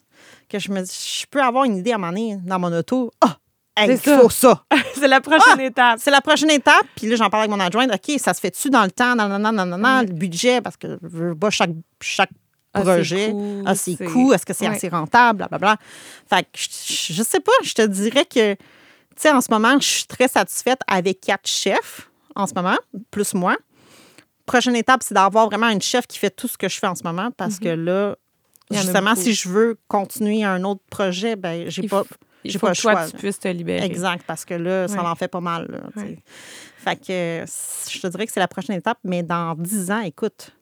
Speaker 2: que je me dis, je peux avoir une idée à un moment donné dans mon auto. Ah! Hey, il
Speaker 1: C'est ça.
Speaker 2: faut ça.
Speaker 1: c'est la prochaine étape.
Speaker 2: C'est la prochaine étape. Puis là, j'en parle avec mon adjointe. OK, ça se fait-tu dans le temps? Non, non, non, non, non, non,
Speaker 1: Ouais.
Speaker 2: le budget, parce que je veux pas chaque, chaque
Speaker 1: Ah,
Speaker 2: projet. Ah, c'est
Speaker 1: c'est-
Speaker 2: cool. Est-ce que c'est
Speaker 1: Ouais.
Speaker 2: assez rentable? Blablabla. Fait que je, je sais pas, je te dirais que, tu sais, en ce moment, je suis très satisfaite avec quatre chefs en ce moment, plus moi. Prochaine étape, c'est d'avoir vraiment une chef qui fait tout ce que je fais en ce moment parce que là,
Speaker 1: Mm-hmm. En a
Speaker 2: justement, si je veux continuer un autre projet, ben j'ai pas.
Speaker 1: Il faut
Speaker 2: pas
Speaker 1: que toi,
Speaker 2: choix,
Speaker 1: tu puisses te libérer.
Speaker 2: Exact, parce que là, ça
Speaker 1: Ouais.
Speaker 2: en fait pas mal. Là.
Speaker 1: Ouais.
Speaker 2: Fait que je te dirais que c'est la prochaine étape, mais dans 10 ans, écoute,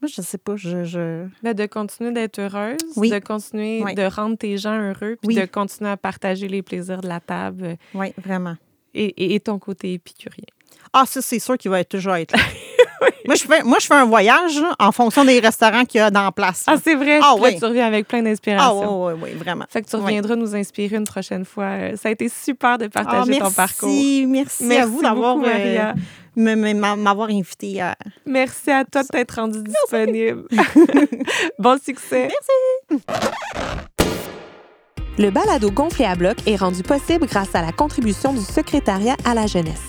Speaker 2: Moi, je sais pas. Je, je...
Speaker 1: De continuer d'être heureuse,
Speaker 2: Oui.
Speaker 1: de continuer
Speaker 2: Oui.
Speaker 1: de rendre tes gens heureux, puis
Speaker 2: Oui.
Speaker 1: de continuer à partager les plaisirs de la table euh,
Speaker 2: Oui, vraiment.
Speaker 1: et, et- et ton côté épicurien.
Speaker 2: Ah, ça, c'est sûr qu'il va être toujours être là. moi, je fais, moi, je fais un voyage là, en fonction des restaurants qu'il y a dans la place.
Speaker 1: Ah, c'est vrai?
Speaker 2: Ah, oui.
Speaker 1: tu reviens avec plein
Speaker 2: Ah,
Speaker 1: d'inspiration.
Speaker 2: oui, oui, oui, vraiment.
Speaker 1: Fait que tu
Speaker 2: Oui.
Speaker 1: reviendras nous inspirer une prochaine fois. Ça a été super de
Speaker 2: Ah,
Speaker 1: partager
Speaker 2: merci,
Speaker 1: ton parcours.
Speaker 2: Merci, à
Speaker 1: Merci
Speaker 2: vous d'avoir euh, m'avoir invité à.
Speaker 1: Merci à toi de t'être rendu disponible. bon succès. Merci. Le balado gonflé à bloc est rendu possible grâce à la contribution du secrétariat à la jeunesse.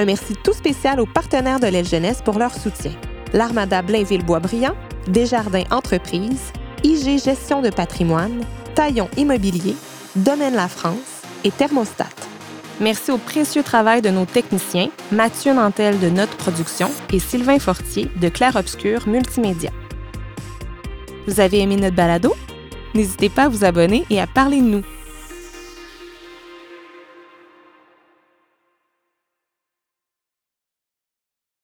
Speaker 1: Un merci tout spécial aux partenaires de l'aile jeunesse pour leur soutien. L'Armada Blainville-Boisbriand, Desjardins Entreprises, IG Gestion de patrimoine, Taillon Immobilier, Domaine La France et Thermostat. Merci au précieux travail de nos techniciens, Mathieu Nantel de Notre Production et Sylvain Fortier de Clair Obscur Multimédia. Vous avez aimé notre balado? N'hésitez pas à vous abonner et à parler de nous.